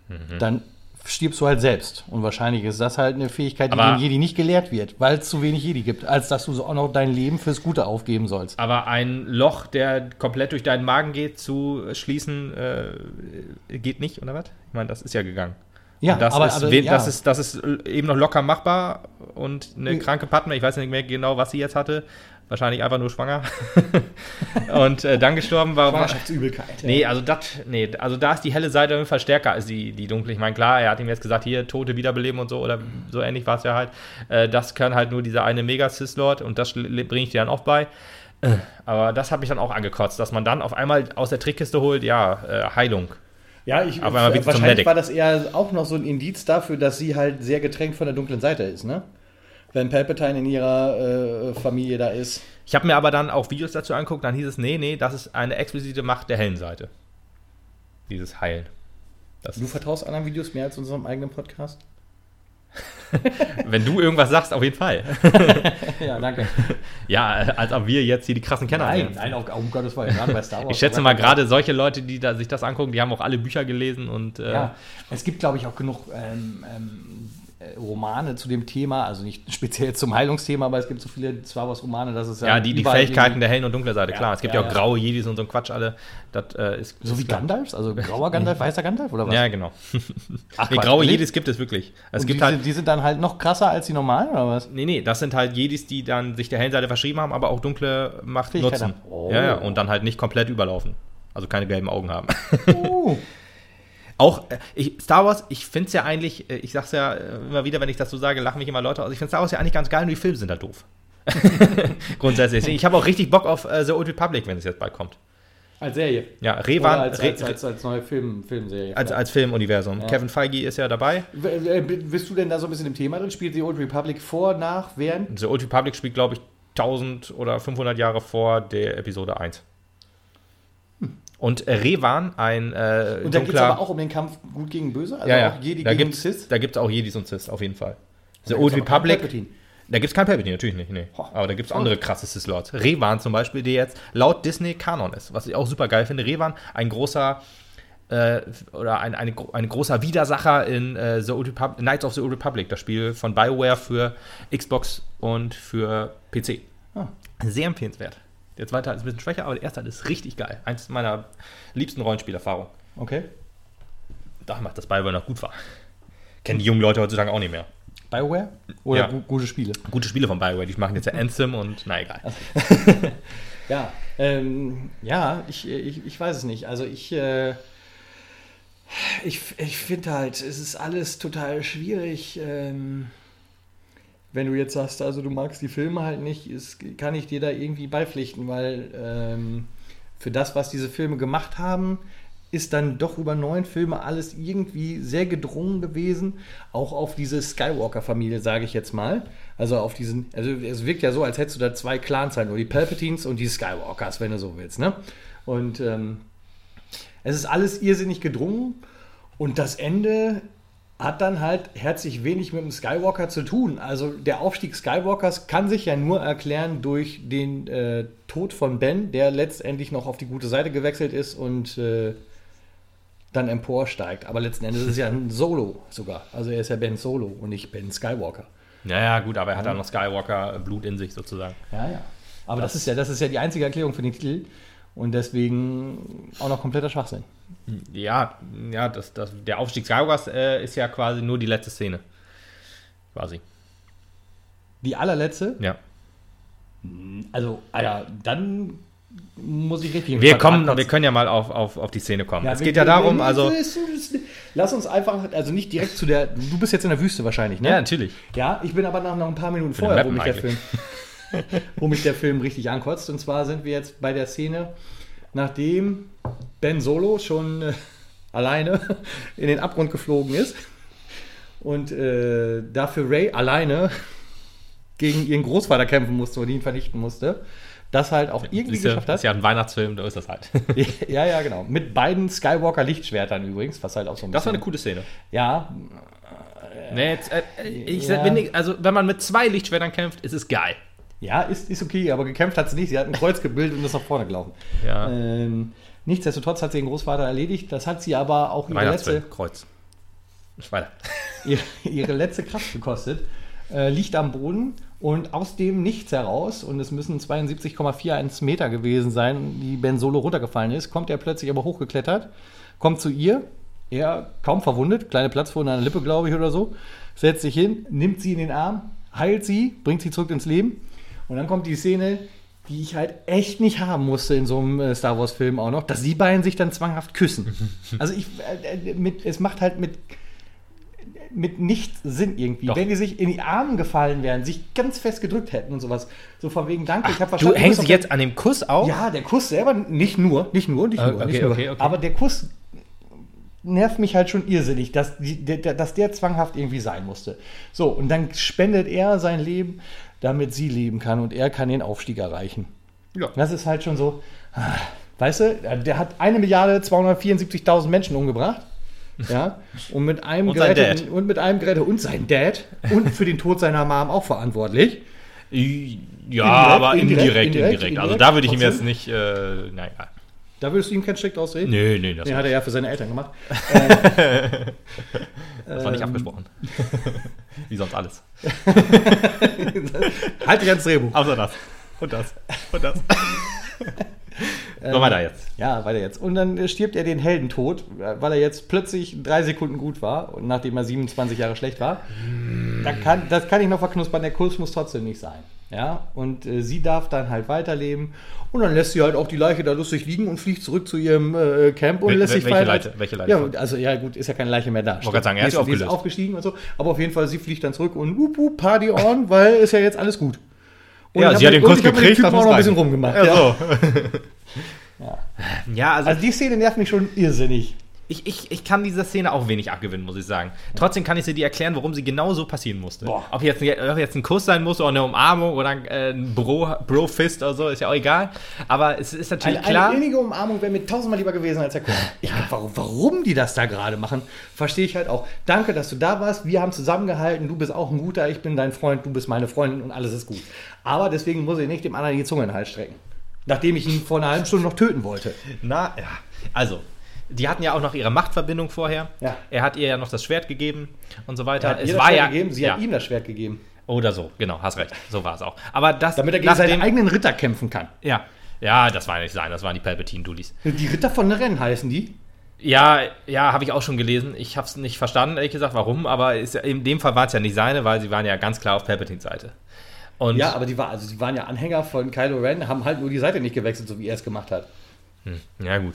Speaker 3: Mhm.
Speaker 2: dann stirbst du halt selbst. Und wahrscheinlich ist das halt eine Fähigkeit, die
Speaker 3: Aber-
Speaker 2: dem Jedi nicht gelehrt wird, weil es zu wenig Jedi gibt, als dass du so auch noch dein Leben fürs Gute aufgeben sollst.
Speaker 3: Aber ein Loch, der komplett durch deinen Magen geht, zu schließen, äh, geht nicht, oder was? Ich meine, das ist ja gegangen.
Speaker 2: Ja,
Speaker 3: das,
Speaker 2: aber-
Speaker 3: ist,
Speaker 2: aber- ja.
Speaker 3: das, ist, das ist eben noch locker machbar und eine
Speaker 2: Ja.
Speaker 3: kranke Padme, ich weiß nicht mehr genau, was sie jetzt hatte, wahrscheinlich einfach nur schwanger und äh, dann gestorben war.
Speaker 2: Schwangerschaftsübelkeit.
Speaker 3: Nee, also das, nee, also da ist die helle Seite auf jeden Fall stärker als die, die dunkle. Ich meine, klar, er hat ihm jetzt gesagt, hier, Tote wiederbeleben und so, oder so ähnlich war es ja halt. Äh, das kann halt nur dieser eine Mega-Sis-Lord und das bringe ich dir dann auch bei. Äh, Aber das hat mich dann auch angekotzt, dass man dann auf einmal aus der Trickkiste holt, ja, äh, Heilung.
Speaker 2: Ja, ich,
Speaker 3: Aber zum
Speaker 2: wahrscheinlich
Speaker 3: Medic.
Speaker 2: war das eher auch noch so ein Indiz dafür, dass sie halt sehr getränkt von der dunklen Seite ist, ne? Wenn Palpatine in ihrer äh, Familie da ist.
Speaker 3: Ich habe mir aber dann auch Videos dazu angeguckt, dann hieß es, nee, nee, das ist eine explizite Macht der hellen Seite. Dieses Heilen. Das
Speaker 2: Du vertraust anderen Videos mehr als unserem eigenen Podcast?
Speaker 3: Wenn du irgendwas sagst, auf jeden Fall.
Speaker 2: Ja, danke.
Speaker 3: ja, als ob wir jetzt hier die krassen Kenner
Speaker 2: Nein,
Speaker 3: sind.
Speaker 2: nein, auf, um Gottes Willen, gerade bei Star Wars.
Speaker 3: Ich schätze mal, gerade solche Leute, die da, sich das angucken, die haben auch alle Bücher gelesen und äh,
Speaker 2: Ja, es gibt, glaube ich, auch genug ähm, ähm, äh, Romane zu dem Thema, also nicht speziell zum Heilungsthema, aber es gibt so viele Star Wars Romane, dass es
Speaker 3: ja, die, die
Speaker 2: überall
Speaker 3: Fähigkeiten der hellen und dunklen Seite,
Speaker 2: Ja,
Speaker 3: klar. Es gibt
Speaker 2: ja,
Speaker 3: ja, auch
Speaker 2: ja.
Speaker 3: graue Jedis und so ein Quatsch alle. Das äh, ist
Speaker 2: So wie
Speaker 3: klar.
Speaker 2: Gandalf? Also grauer Gandalf, weißer Gandalf oder was?
Speaker 3: Ja, genau.
Speaker 2: Ach,
Speaker 3: nee, graue? Jedis gibt es wirklich. Es
Speaker 2: Und
Speaker 3: gibt
Speaker 2: die,
Speaker 3: halt
Speaker 2: sind, die sind dann halt noch krasser als die normalen oder was?
Speaker 3: Nee, nee, das sind halt Jedis, die dann sich der hellen Seite verschrieben haben, aber auch dunkle Macht nutzen.
Speaker 2: Oh.
Speaker 3: Ja, ja, und dann halt nicht komplett überlaufen. Also keine gelben Augen haben.
Speaker 2: Oh.
Speaker 3: auch äh, ich, Star Wars, ich finde es ja eigentlich, äh, ich sag's ja äh, immer wieder, wenn ich das so sage, lachen mich immer Leute aus. Ich finde Star Wars ja eigentlich ganz geil, nur die Filme sind halt doof. Grundsätzlich. Ich habe auch richtig Bock auf äh, The Old Republic, wenn es jetzt bald kommt.
Speaker 2: Als Serie.
Speaker 3: Ja, Revan
Speaker 2: als,
Speaker 3: Re,
Speaker 2: als, als, als neue Film, Filmserie.
Speaker 3: als, als Filmuniversum.
Speaker 2: Ja.
Speaker 3: Kevin Feige ist ja dabei.
Speaker 2: Bist du denn da so ein bisschen im Thema drin? Spielt die Old Republic vor, nach, während?
Speaker 3: The Old Republic spielt, glaube ich, 1000 oder 500 Jahre vor der Episode 1. Und Revan, ein äh,
Speaker 2: Und da geht es aber auch um den Kampf gut gegen böse? Also
Speaker 3: ja, ja.
Speaker 2: auch Jedi
Speaker 3: da
Speaker 2: gegen Sith?
Speaker 3: Da gibt es auch Jedis und Sith, auf jeden Fall. The Old Republic... Da gibt es kein Palpatine, natürlich nicht. Nee.
Speaker 2: Ho.
Speaker 3: Aber da gibt es andere krasse Sith-Lords. Revan zum Beispiel, der jetzt laut Disney Kanon ist, was ich auch super geil finde. Revan, ein großer äh, oder ein, eine, gro- ein großer Widersacher in äh, The Old Repub Knights of the Old Republic, das Spiel von BioWare für Xbox und für PC.
Speaker 2: Ah.
Speaker 3: Sehr empfehlenswert. Der zweite Teil ist ein bisschen schwächer, aber der erste Teil ist richtig geil. Eins meiner liebsten Rollenspielerfahrungen.
Speaker 2: Okay.
Speaker 3: Damals, dass BioWare noch gut war. Kennen die jungen Leute heutzutage auch nicht mehr.
Speaker 2: Bioware? Oder
Speaker 3: Ja.
Speaker 2: gu gute Spiele?
Speaker 3: Gute Spiele von BioWare, die machen jetzt ja Anthem und na egal.
Speaker 2: Ja, ähm, ja, ich, ich, ich weiß es nicht. Also ich, äh, ich, ich finde halt, es ist alles total schwierig. Ähm, wenn du jetzt sagst, also du magst die Filme halt nicht, ist, kann ich dir da irgendwie beipflichten, weil ähm, für das, was diese Filme gemacht haben, ist dann doch über neun Filme alles irgendwie sehr gedrungen gewesen, auch auf diese Skywalker-Familie, sage ich jetzt mal. Also auf diesen, also es wirkt ja so, als hättest du da zwei Clans halt, nur die Palpatines und die Skywalkers, wenn du so willst, ne? Und ähm, es ist alles irrsinnig gedrungen und das Ende hat dann halt herzlich wenig mit dem Skywalker zu tun. Also der Aufstieg Skywalkers kann sich ja nur erklären durch den äh, Tod von Ben, der letztendlich noch auf die gute Seite gewechselt ist und äh, dann emporsteigt. Aber letzten Endes ist es ja ein Solo sogar. Also er ist ja Ben Solo und nicht Ben Skywalker.
Speaker 3: Ja, ja, gut, aber er hat dann noch Skywalker-Blut in sich sozusagen.
Speaker 2: Ja, ja. Aber das, ist ja, das ist ja die einzige Erklärung für den Titel und deswegen auch noch kompletter Schwachsinn.
Speaker 3: Ja, ja, das, das, der Aufstieg Skywalkers äh, ist ja quasi nur die letzte Szene. Quasi.
Speaker 2: Die allerletzte,
Speaker 3: Ja.
Speaker 2: also, Alter, dann muss ich richtig
Speaker 3: Wir, kommen, wir können ja mal auf, auf, auf die Szene kommen. es
Speaker 2: wir-
Speaker 3: geht ja darum, also.
Speaker 2: Lass uns einfach, also nicht direkt zu der. Du bist jetzt in der Wüste wahrscheinlich, ne?
Speaker 3: Ja, natürlich.
Speaker 2: Ja, ich bin aber nach noch ein paar Minuten vorher, wo mich, der Film, wo mich der Film richtig ankotzt. Und zwar sind wir jetzt bei der Szene, nachdem Ben Solo schon äh, alleine in den Abgrund geflogen ist und äh, dafür Ray alleine gegen ihren Großvater kämpfen musste und ihn vernichten musste. Das halt auch irgendwie
Speaker 3: Siehst du,
Speaker 2: geschafft
Speaker 3: ist
Speaker 2: hat.
Speaker 3: ja ein Weihnachtsfilm, da ist das halt.
Speaker 2: Ja, ja, genau. Mit beiden Skywalker-Lichtschwertern übrigens, was halt auch so ein
Speaker 3: Das war eine coole Szene.
Speaker 2: Ja,
Speaker 3: Nee, jetzt, äh, ich,
Speaker 2: Ja.
Speaker 3: wenn also, wenn man mit zwei Lichtschwertern kämpft, ist es geil.
Speaker 2: Ja, ist, ist okay, aber gekämpft hat sie nicht. Sie hat ein Kreuz gebildet und ist nach vorne gelaufen.
Speaker 3: Ja.
Speaker 2: Ähm, nichtsdestotrotz hat sie ihren Großvater erledigt. Das hat sie aber auch ihre letzte,
Speaker 3: Kreuz. Weiter.
Speaker 2: ihre, ihre letzte Kraft gekostet. Äh, liegt am Boden und aus dem Nichts heraus, und es müssen 72,41 Meter gewesen sein, die Ben Solo runtergefallen ist, kommt er plötzlich aber hochgeklettert, kommt zu ihr, er kaum verwundet, kleine Platzwunde an der Lippe, glaube ich, oder so, setzt sich hin, nimmt sie in den Arm, heilt sie, bringt sie zurück ins Leben. Und dann kommt die Szene, die ich halt echt nicht haben musste in so einem äh, Star Wars-Film auch noch, dass die beiden sich dann zwanghaft küssen. Also ich, äh, äh, mit, es macht halt mit, mit nichts Sinn irgendwie.
Speaker 3: Doch.
Speaker 2: Wenn die sich in die Arme gefallen wären, sich ganz fest gedrückt hätten und sowas. So von wegen, danke, ich habe
Speaker 3: Du
Speaker 2: verstanden.
Speaker 3: hängst
Speaker 2: auf
Speaker 3: jetzt an dem Kuss auf?
Speaker 2: Ja, der Kuss selber, nicht nur, nicht nur, nicht nur,
Speaker 3: okay,
Speaker 2: nicht nur.
Speaker 3: okay, okay.
Speaker 2: Aber der Kuss nervt mich halt schon irrsinnig, dass, die, der, dass der zwanghaft irgendwie sein musste. So, und dann spendet er sein Leben, damit sie leben kann und er kann den Aufstieg erreichen.
Speaker 3: Ja.
Speaker 2: Das ist halt schon so, weißt du, der hat eine Milliarde 274.000 Menschen umgebracht. Ja, und mit einem
Speaker 3: Und
Speaker 2: geretteten,
Speaker 3: Dad.
Speaker 2: und mit einem geretteten und sein Dad und für den Tod seiner Mom auch verantwortlich.
Speaker 3: Ja,
Speaker 2: Indirekt,
Speaker 3: aber
Speaker 2: indirekt,
Speaker 3: indirekt,
Speaker 2: indirekt,
Speaker 3: indirekt. Also da würde ich ihm jetzt nicht, äh, naja.
Speaker 2: Da würdest du ihm keinen Strick ausreden?
Speaker 3: Nee, nee, das,
Speaker 2: Den hat er ja für seine Eltern gemacht.
Speaker 3: das war nicht
Speaker 2: ähm,
Speaker 3: abgesprochen. Wie sonst alles.
Speaker 2: halt dich ans Drehbuch.
Speaker 3: Außer das. Und das. Und das.
Speaker 2: Ähm,
Speaker 3: so, weiter jetzt.
Speaker 2: Ja, weiter jetzt. Und dann stirbt er den Heldentod, weil er jetzt plötzlich drei Sekunden gut war und nachdem er 27 Jahre schlecht war. Da kann, das kann ich noch verknuspern, der Kurs muss trotzdem nicht sein. Ja, und äh, sie darf dann halt weiterleben und dann lässt sie halt auch die Leiche da lustig liegen und fliegt zurück zu ihrem äh, Camp und
Speaker 3: Wel-
Speaker 2: lässt sich
Speaker 3: welche
Speaker 2: feiern.
Speaker 3: Leiche? Welche Leiche?
Speaker 2: Ja, also ja gut, ist ja keine Leiche mehr da.
Speaker 3: Wollte gerade sagen, er
Speaker 2: ist- die ist
Speaker 3: aufgelöst.
Speaker 2: aufgestiegen und so, aber auf jeden Fall, sie fliegt dann zurück und wup, wup, Party on, weil ist ja jetzt alles gut. Und
Speaker 3: Ja,
Speaker 2: ich
Speaker 3: sie hat den Kuss
Speaker 2: ich
Speaker 3: gekriegt,
Speaker 2: auch
Speaker 3: muss
Speaker 2: noch ein bisschen rumgemacht.
Speaker 3: Ja,
Speaker 2: ja.
Speaker 3: so.
Speaker 2: Ja.
Speaker 3: Ja, also,
Speaker 2: Also die Szene nervt mich schon irrsinnig.
Speaker 3: Ich, ich, ich kann dieser Szene auch wenig abgewinnen, muss ich sagen. Trotzdem kann ich sie dir erklären, warum sie genau so passieren musste.
Speaker 2: Boah.
Speaker 3: Ob jetzt, ob jetzt ein Kuss sein muss oder eine Umarmung oder ein, äh, ein Bro, Bro-Fist oder so, ist ja auch egal. Aber es ist natürlich
Speaker 2: Eine,
Speaker 3: klar.
Speaker 2: eine innige Umarmung wäre mir tausendmal lieber gewesen als der Kuss. Ich warum, warum die das da gerade machen, verstehe ich halt auch. Danke, dass du da warst. Wir haben zusammengehalten. Du bist auch ein guter. Ich bin dein Freund. Du bist meine Freundin und alles ist gut. Aber deswegen muss ich nicht dem anderen die Zunge in den Hals strecken. Nachdem ich ihn vor einer halben Stunde noch töten wollte.
Speaker 3: Na, ja. Also, die hatten ja auch noch ihre Machtverbindung vorher.
Speaker 2: Ja.
Speaker 3: Er hat ihr ja noch das Schwert gegeben und so
Speaker 2: Er
Speaker 3: weiter.
Speaker 2: hat ihr
Speaker 3: es
Speaker 2: das
Speaker 3: war
Speaker 2: Schwert
Speaker 3: ja.
Speaker 2: gegeben. Sie
Speaker 3: ja.
Speaker 2: hat ihm das Schwert gegeben.
Speaker 3: Oder so, genau, hast recht. So war es auch. Aber das.
Speaker 2: Damit er gegen
Speaker 3: nachdem-
Speaker 2: seinen eigenen Ritter kämpfen kann.
Speaker 3: Ja. Ja, das war nicht sein, das waren die Palpatine-Dulis.
Speaker 2: Die Ritter von Ren heißen die.
Speaker 3: Ja, ja, habe ich auch schon gelesen. Ich habe es nicht verstanden, ehrlich gesagt, warum, aber ist, in dem Fall waren es ja nicht seine, weil sie waren ja ganz klar auf Palpatines Seite. Und
Speaker 2: Ja, aber die, war, also die waren ja Anhänger von Kylo Ren, haben halt nur die Seite nicht gewechselt, so wie er es gemacht hat.
Speaker 3: ja gut.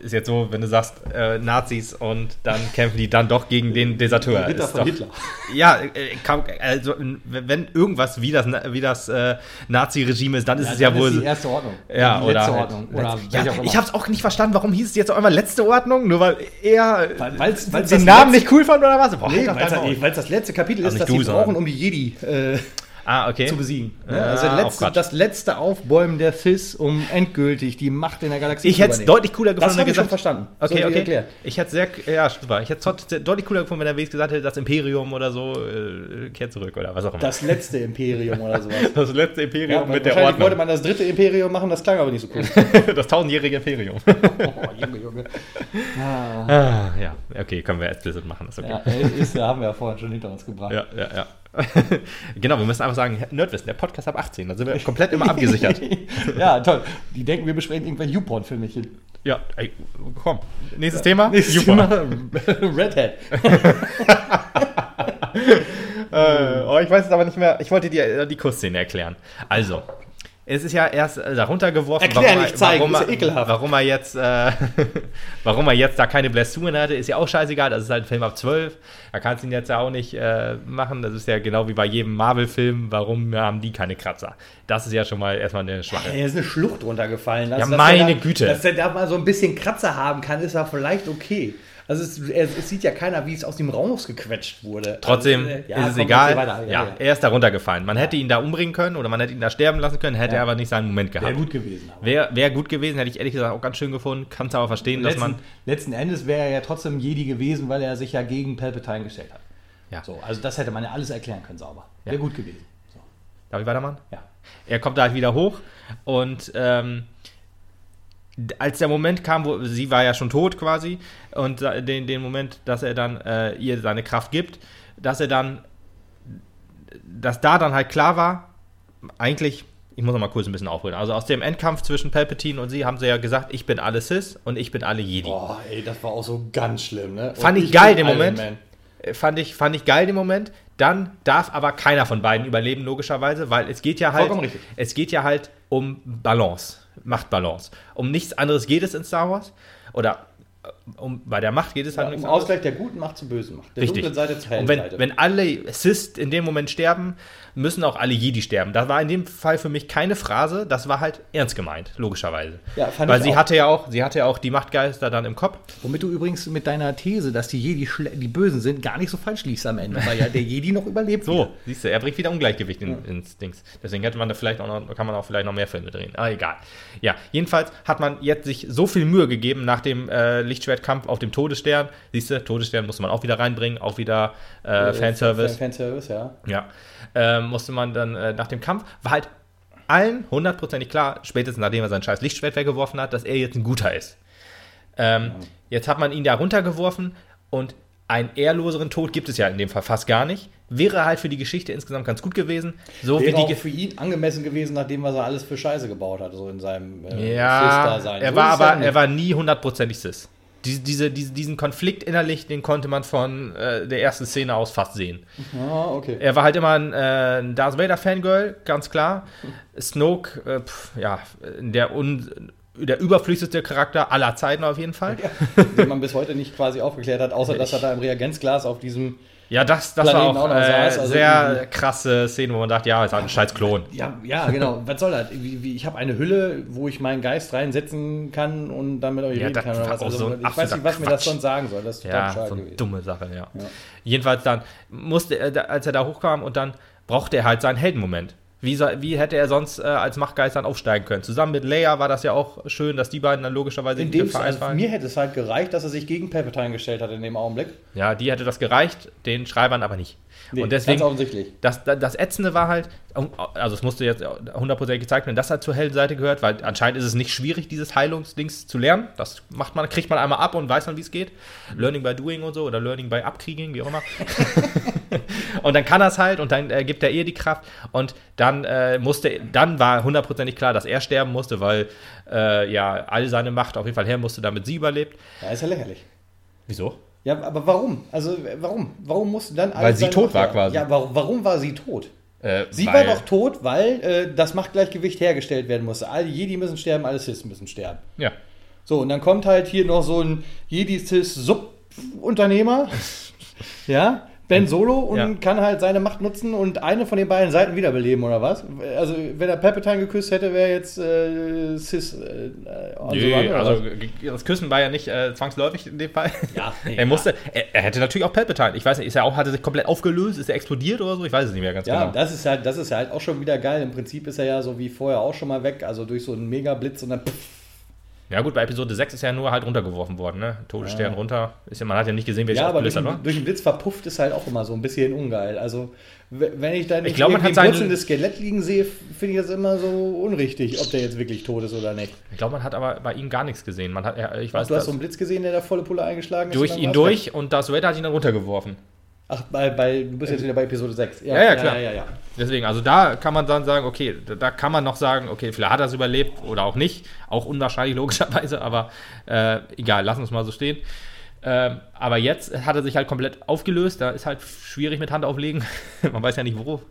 Speaker 3: Ist jetzt so, wenn du sagst, äh, Nazis und dann kämpfen die dann doch gegen den Deserteur.
Speaker 2: Ritter
Speaker 3: Ist
Speaker 2: von
Speaker 3: doch,
Speaker 2: Hitler.
Speaker 3: Ja, äh, kaum, also wenn irgendwas wie das, wie das äh, Nazi-Regime ist, dann ist es ja wohl.
Speaker 2: ist die erste Ordnung.
Speaker 3: Ja,
Speaker 2: die
Speaker 3: oder.
Speaker 2: letzte
Speaker 3: halt-
Speaker 2: Ordnung. Oder
Speaker 3: ja, ich habe es auch nicht verstanden, warum hieß es jetzt auf einmal letzte Ordnung? Nur weil er
Speaker 2: Weil- weil's- weil's
Speaker 3: den
Speaker 2: das
Speaker 3: Namen
Speaker 2: letzte-
Speaker 3: nicht cool fand oder was? Boah,
Speaker 2: Nee,
Speaker 3: halt
Speaker 2: weil es weil's das letzte Kapitel ist, das sie brauchen, um die Jedi äh,
Speaker 3: ah, okay.
Speaker 2: zu besiegen. Ne?
Speaker 3: Ja,
Speaker 2: also letzte, das letzte Aufbäumen der Sith, um endgültig die Macht in der Galaxie
Speaker 3: Ich hätte es deutlich cooler gefunden,
Speaker 2: Das
Speaker 3: wenn er
Speaker 2: ich schon
Speaker 3: gesagt
Speaker 2: verstanden. Das
Speaker 3: Okay,
Speaker 2: ich
Speaker 3: okay.
Speaker 2: erklärt.
Speaker 3: Ich hätte sehr, ja, super. Ich hätte es deutlich cooler gefunden, wenn er wenigstens gesagt hätte, das Imperium oder so äh, kehrt zurück oder was auch immer.
Speaker 2: Das letzte Imperium oder sowas.
Speaker 3: Das letzte Imperium
Speaker 2: Ja,
Speaker 3: mit der
Speaker 2: wahrscheinlich wollte
Speaker 3: Ordnung.
Speaker 2: man das dritte Imperium machen, das klang aber nicht so cool.
Speaker 3: das tausendjährige Imperium.
Speaker 2: oh, Junge, Junge.
Speaker 3: ah, ja, okay, können wir explicit machen, ist okay.
Speaker 2: Ja, ist, haben wir ja vorhin schon hinter uns gebracht.
Speaker 3: Ja, ja, ja. genau, wir müssen einfach sagen, Nerdwissen, der Podcast ab 18, da sind wir komplett immer abgesichert.
Speaker 2: ja, toll. Die denken, wir besprechen irgendwelche YouPorn-Filmchen.
Speaker 3: Ja, ey, komm. Nächstes Thema.
Speaker 2: Nächstes. Thema. Red Hat.
Speaker 3: Äh, oh, ich weiß es aber nicht mehr. Ich wollte dir die Kussszene erklären. Also, es ist ja erst äh, darunter geworfen,
Speaker 2: Erklären,
Speaker 3: er-
Speaker 2: nicht zeigen,
Speaker 3: warum,
Speaker 2: ja
Speaker 3: er,
Speaker 2: ekelhaft.
Speaker 3: warum er jetzt, äh, warum er jetzt da keine Blessuren hatte, ist ja auch scheißegal. Das ist halt ein Film ab 12. Da kannst du ihn jetzt ja auch nicht äh, machen. Das ist ja genau wie bei jedem Marvel-Film. Warum haben die keine Kratzer? Das ist ja schon mal erstmal eine schwache.
Speaker 2: Er ist eine Schlucht runtergefallen. Also,
Speaker 3: Ja,
Speaker 2: dass
Speaker 3: meine
Speaker 2: er da,
Speaker 3: Güte.
Speaker 2: Dass er da mal so ein bisschen Kratzer haben kann, ist ja vielleicht okay. Also es, es, es sieht ja keiner, wie es aus dem rausgequetscht wurde.
Speaker 3: Trotzdem
Speaker 2: also, äh, ja,
Speaker 3: ist es egal.
Speaker 2: weiter.
Speaker 3: ja, er ist da runtergefallen. Man hätte ihn da umbringen können oder man hätte ihn da sterben lassen können, hätte
Speaker 2: Ja.
Speaker 3: er aber nicht seinen Moment gehabt.
Speaker 2: Wäre gut gewesen. Aber.
Speaker 3: Wäre wär gut gewesen, hätte ich ehrlich gesagt auch ganz schön gefunden. Kannst aber verstehen, dass
Speaker 2: Letzten,
Speaker 3: man.
Speaker 2: letzten Endes wäre er ja trotzdem Jedi gewesen, weil er sich ja gegen Palpatine gestellt hat.
Speaker 3: Ja.
Speaker 2: So, also das hätte man ja alles erklären können, sauber. Wäre
Speaker 3: Ja.
Speaker 2: gut gewesen. So,
Speaker 3: Darf ich weitermachen?
Speaker 2: ja.
Speaker 3: Er kommt da halt wieder hoch und ähm, als der Moment kam, wo sie war ja schon tot quasi, und da- den, den Moment, dass er dann äh, ihr seine Kraft gibt, dass er dann, dass da dann halt klar war, eigentlich, ich muss noch mal kurz ein bisschen aufholen, also aus dem Endkampf zwischen Palpatine und sie haben sie ja gesagt, ich bin alle Sith und ich bin alle Jedi.
Speaker 2: Boah, ey, das war auch so ganz schlimm, ne? Und
Speaker 3: Fand ich geil
Speaker 2: bin
Speaker 3: den Moment.
Speaker 2: Man.
Speaker 3: Äh, Fand ich, fand ich geil den Moment. Dann darf aber keiner von beiden überleben, logischerweise, weil es geht ja halt, es geht ja halt um Balance, Machtbalance. Um nichts anderes geht es in Star Wars. Oder um, bei der Macht geht es halt
Speaker 2: Ja,
Speaker 3: um
Speaker 2: um
Speaker 3: nichts anderes.
Speaker 2: Ausgleich der guten Macht zur bösen Macht. Der
Speaker 3: Richtig.
Speaker 2: dunklen Seite zur hellen
Speaker 3: Und wenn,
Speaker 2: Seite.
Speaker 3: wenn alle Sith in dem Moment sterben, müssen auch alle Jedi sterben. Das war in dem Fall für mich keine Phrase, das war halt ernst gemeint, logischerweise.
Speaker 2: Ja, fand
Speaker 3: Weil
Speaker 2: ich
Speaker 3: sie
Speaker 2: auch.
Speaker 3: hatte ja auch, sie hatte ja auch die Machtgeister dann im Kopf.
Speaker 2: Womit du übrigens mit deiner These, dass die Jedi die Bösen sind, gar nicht so falsch liegst am Ende, weil ja der Jedi noch überlebt.
Speaker 3: So,
Speaker 2: wieder.
Speaker 3: siehst du, er bringt wieder Ungleichgewicht in, ins Dings. Deswegen hätte man da vielleicht auch noch, kann man auch vielleicht noch mehr Filme drehen. Ah, egal. Ja, jedenfalls hat man jetzt sich so viel Mühe gegeben nach dem äh, Lichtschwertkampf auf dem Todesstern. Siehst du, Todesstern musste man auch wieder reinbringen, auch wieder äh, Fanservice.
Speaker 2: Fan Fanservice, ja.
Speaker 3: Ja, ähm, musste man dann äh, nach dem Kampf, war halt allen hundertprozentig klar, spätestens nachdem er sein scheiß Lichtschwert weggeworfen hat, dass er jetzt ein Guter ist. Ähm, Jetzt hat man ihn da runtergeworfen und einen ehrloseren Tod gibt es ja in dem Fall fast gar nicht. Wäre halt für die Geschichte insgesamt ganz gut gewesen. So
Speaker 2: Wäre
Speaker 3: wie die
Speaker 2: auch für ihn angemessen gewesen, nachdem was er alles für Scheiße gebaut hat, so in seinem äh,
Speaker 3: Ja,
Speaker 2: Cis-Dasein.
Speaker 3: er
Speaker 2: So
Speaker 3: war
Speaker 2: ja
Speaker 3: aber, er war nie hundertprozentig cis. Diese, diese, diese, diesen Konflikt innerlich, den konnte man von äh, der ersten Szene aus fast sehen.
Speaker 2: Ah, okay.
Speaker 3: Er war halt immer ein, äh, ein Darth Vader Fangirl, ganz klar. Snoke, äh, pf, ja, der un der überflüssigste Charakter aller Zeiten auf jeden Fall.
Speaker 2: den man bis heute nicht quasi aufgeklärt hat, außer dass er da im Reagenzglas auf diesem.
Speaker 3: Ja, das, das war auch,
Speaker 2: auch
Speaker 3: äh,
Speaker 2: saß, also
Speaker 3: sehr krasse Szene, wo man dachte, ja, ist halt ein scheiß Klon.
Speaker 2: Ja, ja, genau. Was soll das? Ich habe eine Hülle, wo ich meinen Geist reinsetzen kann und dann mit euch
Speaker 3: Ja,
Speaker 2: reden kann oder was. Also,
Speaker 3: so
Speaker 2: ich weiß nicht, was mir das
Speaker 3: Quatsch.
Speaker 2: sonst sagen soll. Das ist total
Speaker 3: Ja, so eine
Speaker 2: gewesen.
Speaker 3: dumme Sache, ja. Jedenfalls dann musste er, da- als er da hochkam und dann brauchte er halt seinen Heldenmoment. Wie, soll- wie hätte er sonst äh, als Machtgeist dann aufsteigen können? Zusammen mit Leia war das ja auch schön, dass die beiden dann logischerweise
Speaker 2: In dem
Speaker 3: vereint
Speaker 2: also
Speaker 3: waren.
Speaker 2: mir hätte es halt gereicht, dass er sich gegen Palpatine gestellt hat in dem Augenblick.
Speaker 3: Ja, die hätte das gereicht, den Schreibern aber nicht.
Speaker 2: Nee,
Speaker 3: und deswegen,
Speaker 2: ganz offensichtlich.
Speaker 3: das, das, Ätzende war halt, also es musste jetzt hundertprozentig gezeigt werden, dass er zur Heldenseite gehört, weil anscheinend ist es nicht schwierig, dieses Heilungsdings zu lernen. Das macht man, kriegt man einmal ab und weiß dann, wie es geht. Learning by doing und so oder Learning by Abkriegen, wie auch immer. und dann kann er es halt und dann äh, gibt er ihr die Kraft und dann äh, musste, dann war hundertprozentig klar, dass er sterben musste, weil äh, ja all seine Macht auf jeden Fall her musste, damit sie überlebt.
Speaker 2: Ja, ist ja lächerlich.
Speaker 3: Wieso?
Speaker 2: Ja, aber warum? Also, warum? Warum musste dann
Speaker 3: Weil
Speaker 2: alles
Speaker 3: sie
Speaker 2: seine
Speaker 3: tot
Speaker 2: Macht
Speaker 3: war quasi.
Speaker 2: Ja, warum, warum war sie tot?
Speaker 3: Äh,
Speaker 2: Sie
Speaker 3: weil-
Speaker 2: war doch tot, weil äh, das Machtgleichgewicht hergestellt werden musste. Alle Jedi müssen sterben, alle Sith müssen sterben.
Speaker 3: Ja.
Speaker 2: So, und dann kommt halt hier noch so ein Jedi-Sith-Subunternehmer, ja, Ben Solo, und
Speaker 3: Ja.
Speaker 2: kann halt seine Macht nutzen und eine von den beiden Seiten wiederbeleben, oder was? Also, wenn er Palpatine geküsst hätte, wäre jetzt äh, Sith äh, on the
Speaker 3: Nee,
Speaker 2: run, oder
Speaker 3: also das Küssen war ja nicht äh, zwangsläufig in dem Fall.
Speaker 2: Ja, nee,
Speaker 3: er musste, er, er hätte natürlich auch Palpatine. Ich weiß nicht, ist er auch, hat er sich komplett aufgelöst, ist er explodiert oder so? Ich weiß es nicht mehr ganz
Speaker 2: Ja,
Speaker 3: genau.
Speaker 2: das ist halt, das ist halt auch schon wieder geil. Im Prinzip ist er ja so wie vorher auch schon mal weg, also durch so einen Megablitz und dann pff,
Speaker 3: Ja gut, bei Episode 6 ist er ja nur halt runtergeworfen worden, ne? Todesstern runter. Ist ja, man hat ja nicht gesehen, wie er sich
Speaker 2: Ja, aber durch,
Speaker 3: hat,
Speaker 2: durch den Blitz verpufft ist halt auch immer so ein bisschen ungeil. Also, wenn ich da nicht
Speaker 3: glaube, man hat seine-
Speaker 2: ein purzelndes Skelett liegen sehe, finde ich das immer so unrichtig, ob der jetzt wirklich tot ist oder nicht.
Speaker 3: Ich glaube, man hat aber bei ihm gar nichts gesehen. Man hat, ich weiß
Speaker 2: du hast
Speaker 3: das,
Speaker 2: so einen Blitz gesehen, der da volle Pulle eingeschlagen ist?
Speaker 3: durch
Speaker 2: und dann
Speaker 3: ihn durch und Darth Vader hat ihn dann runtergeworfen.
Speaker 2: Ach, bei, bei, du bist jetzt wieder bei Episode 6.
Speaker 3: Ja, ja, klar.
Speaker 2: Ja, ja, ja.
Speaker 3: Deswegen, also da kann man dann sagen, okay, da, kann man noch sagen, okay, vielleicht hat er es überlebt oder auch nicht. Auch unwahrscheinlich logischerweise, aber äh, egal, lassen wir es mal so stehen. Ähm, aber jetzt hat er sich halt komplett aufgelöst. Da ist halt schwierig mit Hand auflegen. man weiß ja nicht wo.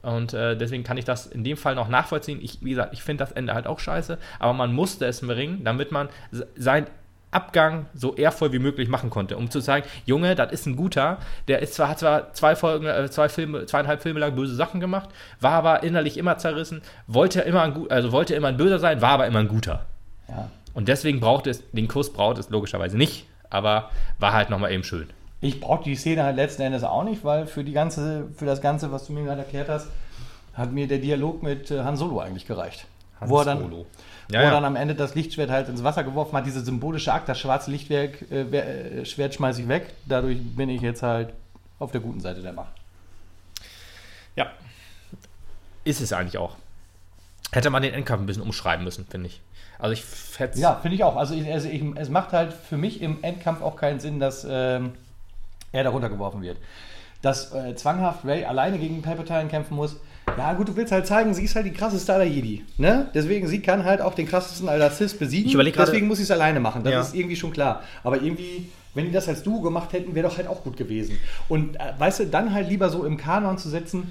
Speaker 3: Und äh, deswegen kann ich das in dem Fall noch nachvollziehen. Ich, wie gesagt, ich finde das Ende halt auch scheiße, aber man musste es bringen, damit man se- sein Abgang so ehrvoll wie möglich machen konnte, um zu sagen, Junge, das ist ein guter, der ist zwar, hat zwar zwei Folgen, äh, zwei Filme, zweieinhalb Filme lang böse Sachen gemacht, war aber innerlich immer zerrissen, wollte immer ein, gu- also wollte immer ein Böser sein, war aber immer ein guter.
Speaker 2: ja.
Speaker 3: Und deswegen braucht es, den Kuss braucht es logischerweise nicht, aber war halt nochmal eben schön.
Speaker 2: Ich brauche die Szene halt letzten Endes auch nicht, weil für, die ganze, für das Ganze, was du mir gerade erklärt hast, hat mir der Dialog mit äh, Han Solo eigentlich gereicht. Wo er dann,
Speaker 3: Solo.
Speaker 2: wo
Speaker 3: Ja,
Speaker 2: er
Speaker 3: ja.
Speaker 2: dann am Ende das Lichtschwert halt ins Wasser geworfen hat, diese symbolische Akt, das schwarze Lichtwerk, äh, äh, Schwert schmeiße ich weg. Dadurch bin ich jetzt halt auf der guten Seite der Macht.
Speaker 3: Ja. Ist es eigentlich auch. Hätte man den Endkampf ein bisschen umschreiben müssen, finde ich. Also ich hätte
Speaker 2: Ja, finde ich auch. Also, ich, also ich, es macht halt für mich im Endkampf auch keinen Sinn, dass ähm, er da runtergeworfen wird. Dass äh, zwanghaft Ray alleine gegen Palpatine kämpfen muss. Ja, gut, du willst halt zeigen, sie ist halt die krasseste aller Jedi. Ne? Deswegen, sie kann halt auch den krassesten aller Sith besiegen.
Speaker 3: Ich gerade-
Speaker 2: Deswegen muss sie es alleine machen. Das
Speaker 3: Ja.
Speaker 2: ist irgendwie schon klar. Aber irgendwie, wenn die das als Duo gemacht hätten, wäre doch halt auch gut gewesen. Und äh, weißt du, dann halt lieber so im Kanon zu setzen,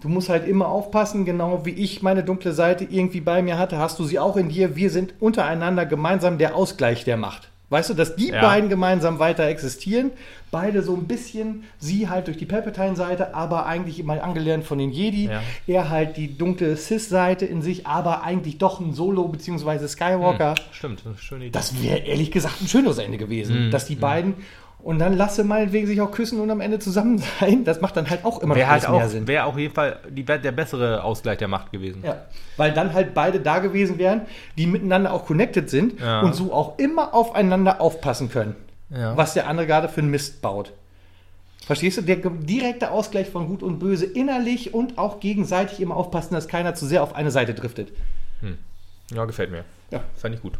Speaker 2: Du musst halt immer aufpassen, genau wie ich meine dunkle Seite irgendwie bei mir hatte, hast du sie auch in dir. Wir sind untereinander gemeinsam der Ausgleich der Macht. Weißt du, dass die
Speaker 3: Ja.
Speaker 2: beiden gemeinsam weiter existieren, beide so ein bisschen, sie halt durch die Palpatine-Seite, aber eigentlich immer angelernt von den Jedi.
Speaker 3: Ja.
Speaker 2: Er halt die dunkle Sith-Seite in sich, aber eigentlich doch ein Solo- bzw. Skywalker.
Speaker 3: Stimmt, das ist eine schöne Idee.
Speaker 2: Das wäre ehrlich gesagt ein schönes Ende gewesen,
Speaker 3: Mhm.
Speaker 2: dass die beiden und dann lasse meinetwegen sich auch küssen und am Ende zusammen sein. Das macht dann halt auch immer
Speaker 3: Wäre
Speaker 2: noch
Speaker 3: halt
Speaker 2: alles mehr
Speaker 3: auch,
Speaker 2: Sinn.
Speaker 3: wäre auf jeden Fall die, der bessere Ausgleich der Macht gewesen.
Speaker 2: Ja, weil dann halt beide da gewesen wären, die miteinander auch connected sind
Speaker 3: Ja.
Speaker 2: und so auch immer aufeinander aufpassen können,
Speaker 3: Ja.
Speaker 2: was der andere gerade für einen Mist baut. Verstehst du? Der direkte Ausgleich von Gut und Böse innerlich und auch gegenseitig immer aufpassen, dass keiner zu sehr auf eine Seite driftet.
Speaker 3: Ja, gefällt mir.
Speaker 2: Ja.
Speaker 3: Fand ich gut.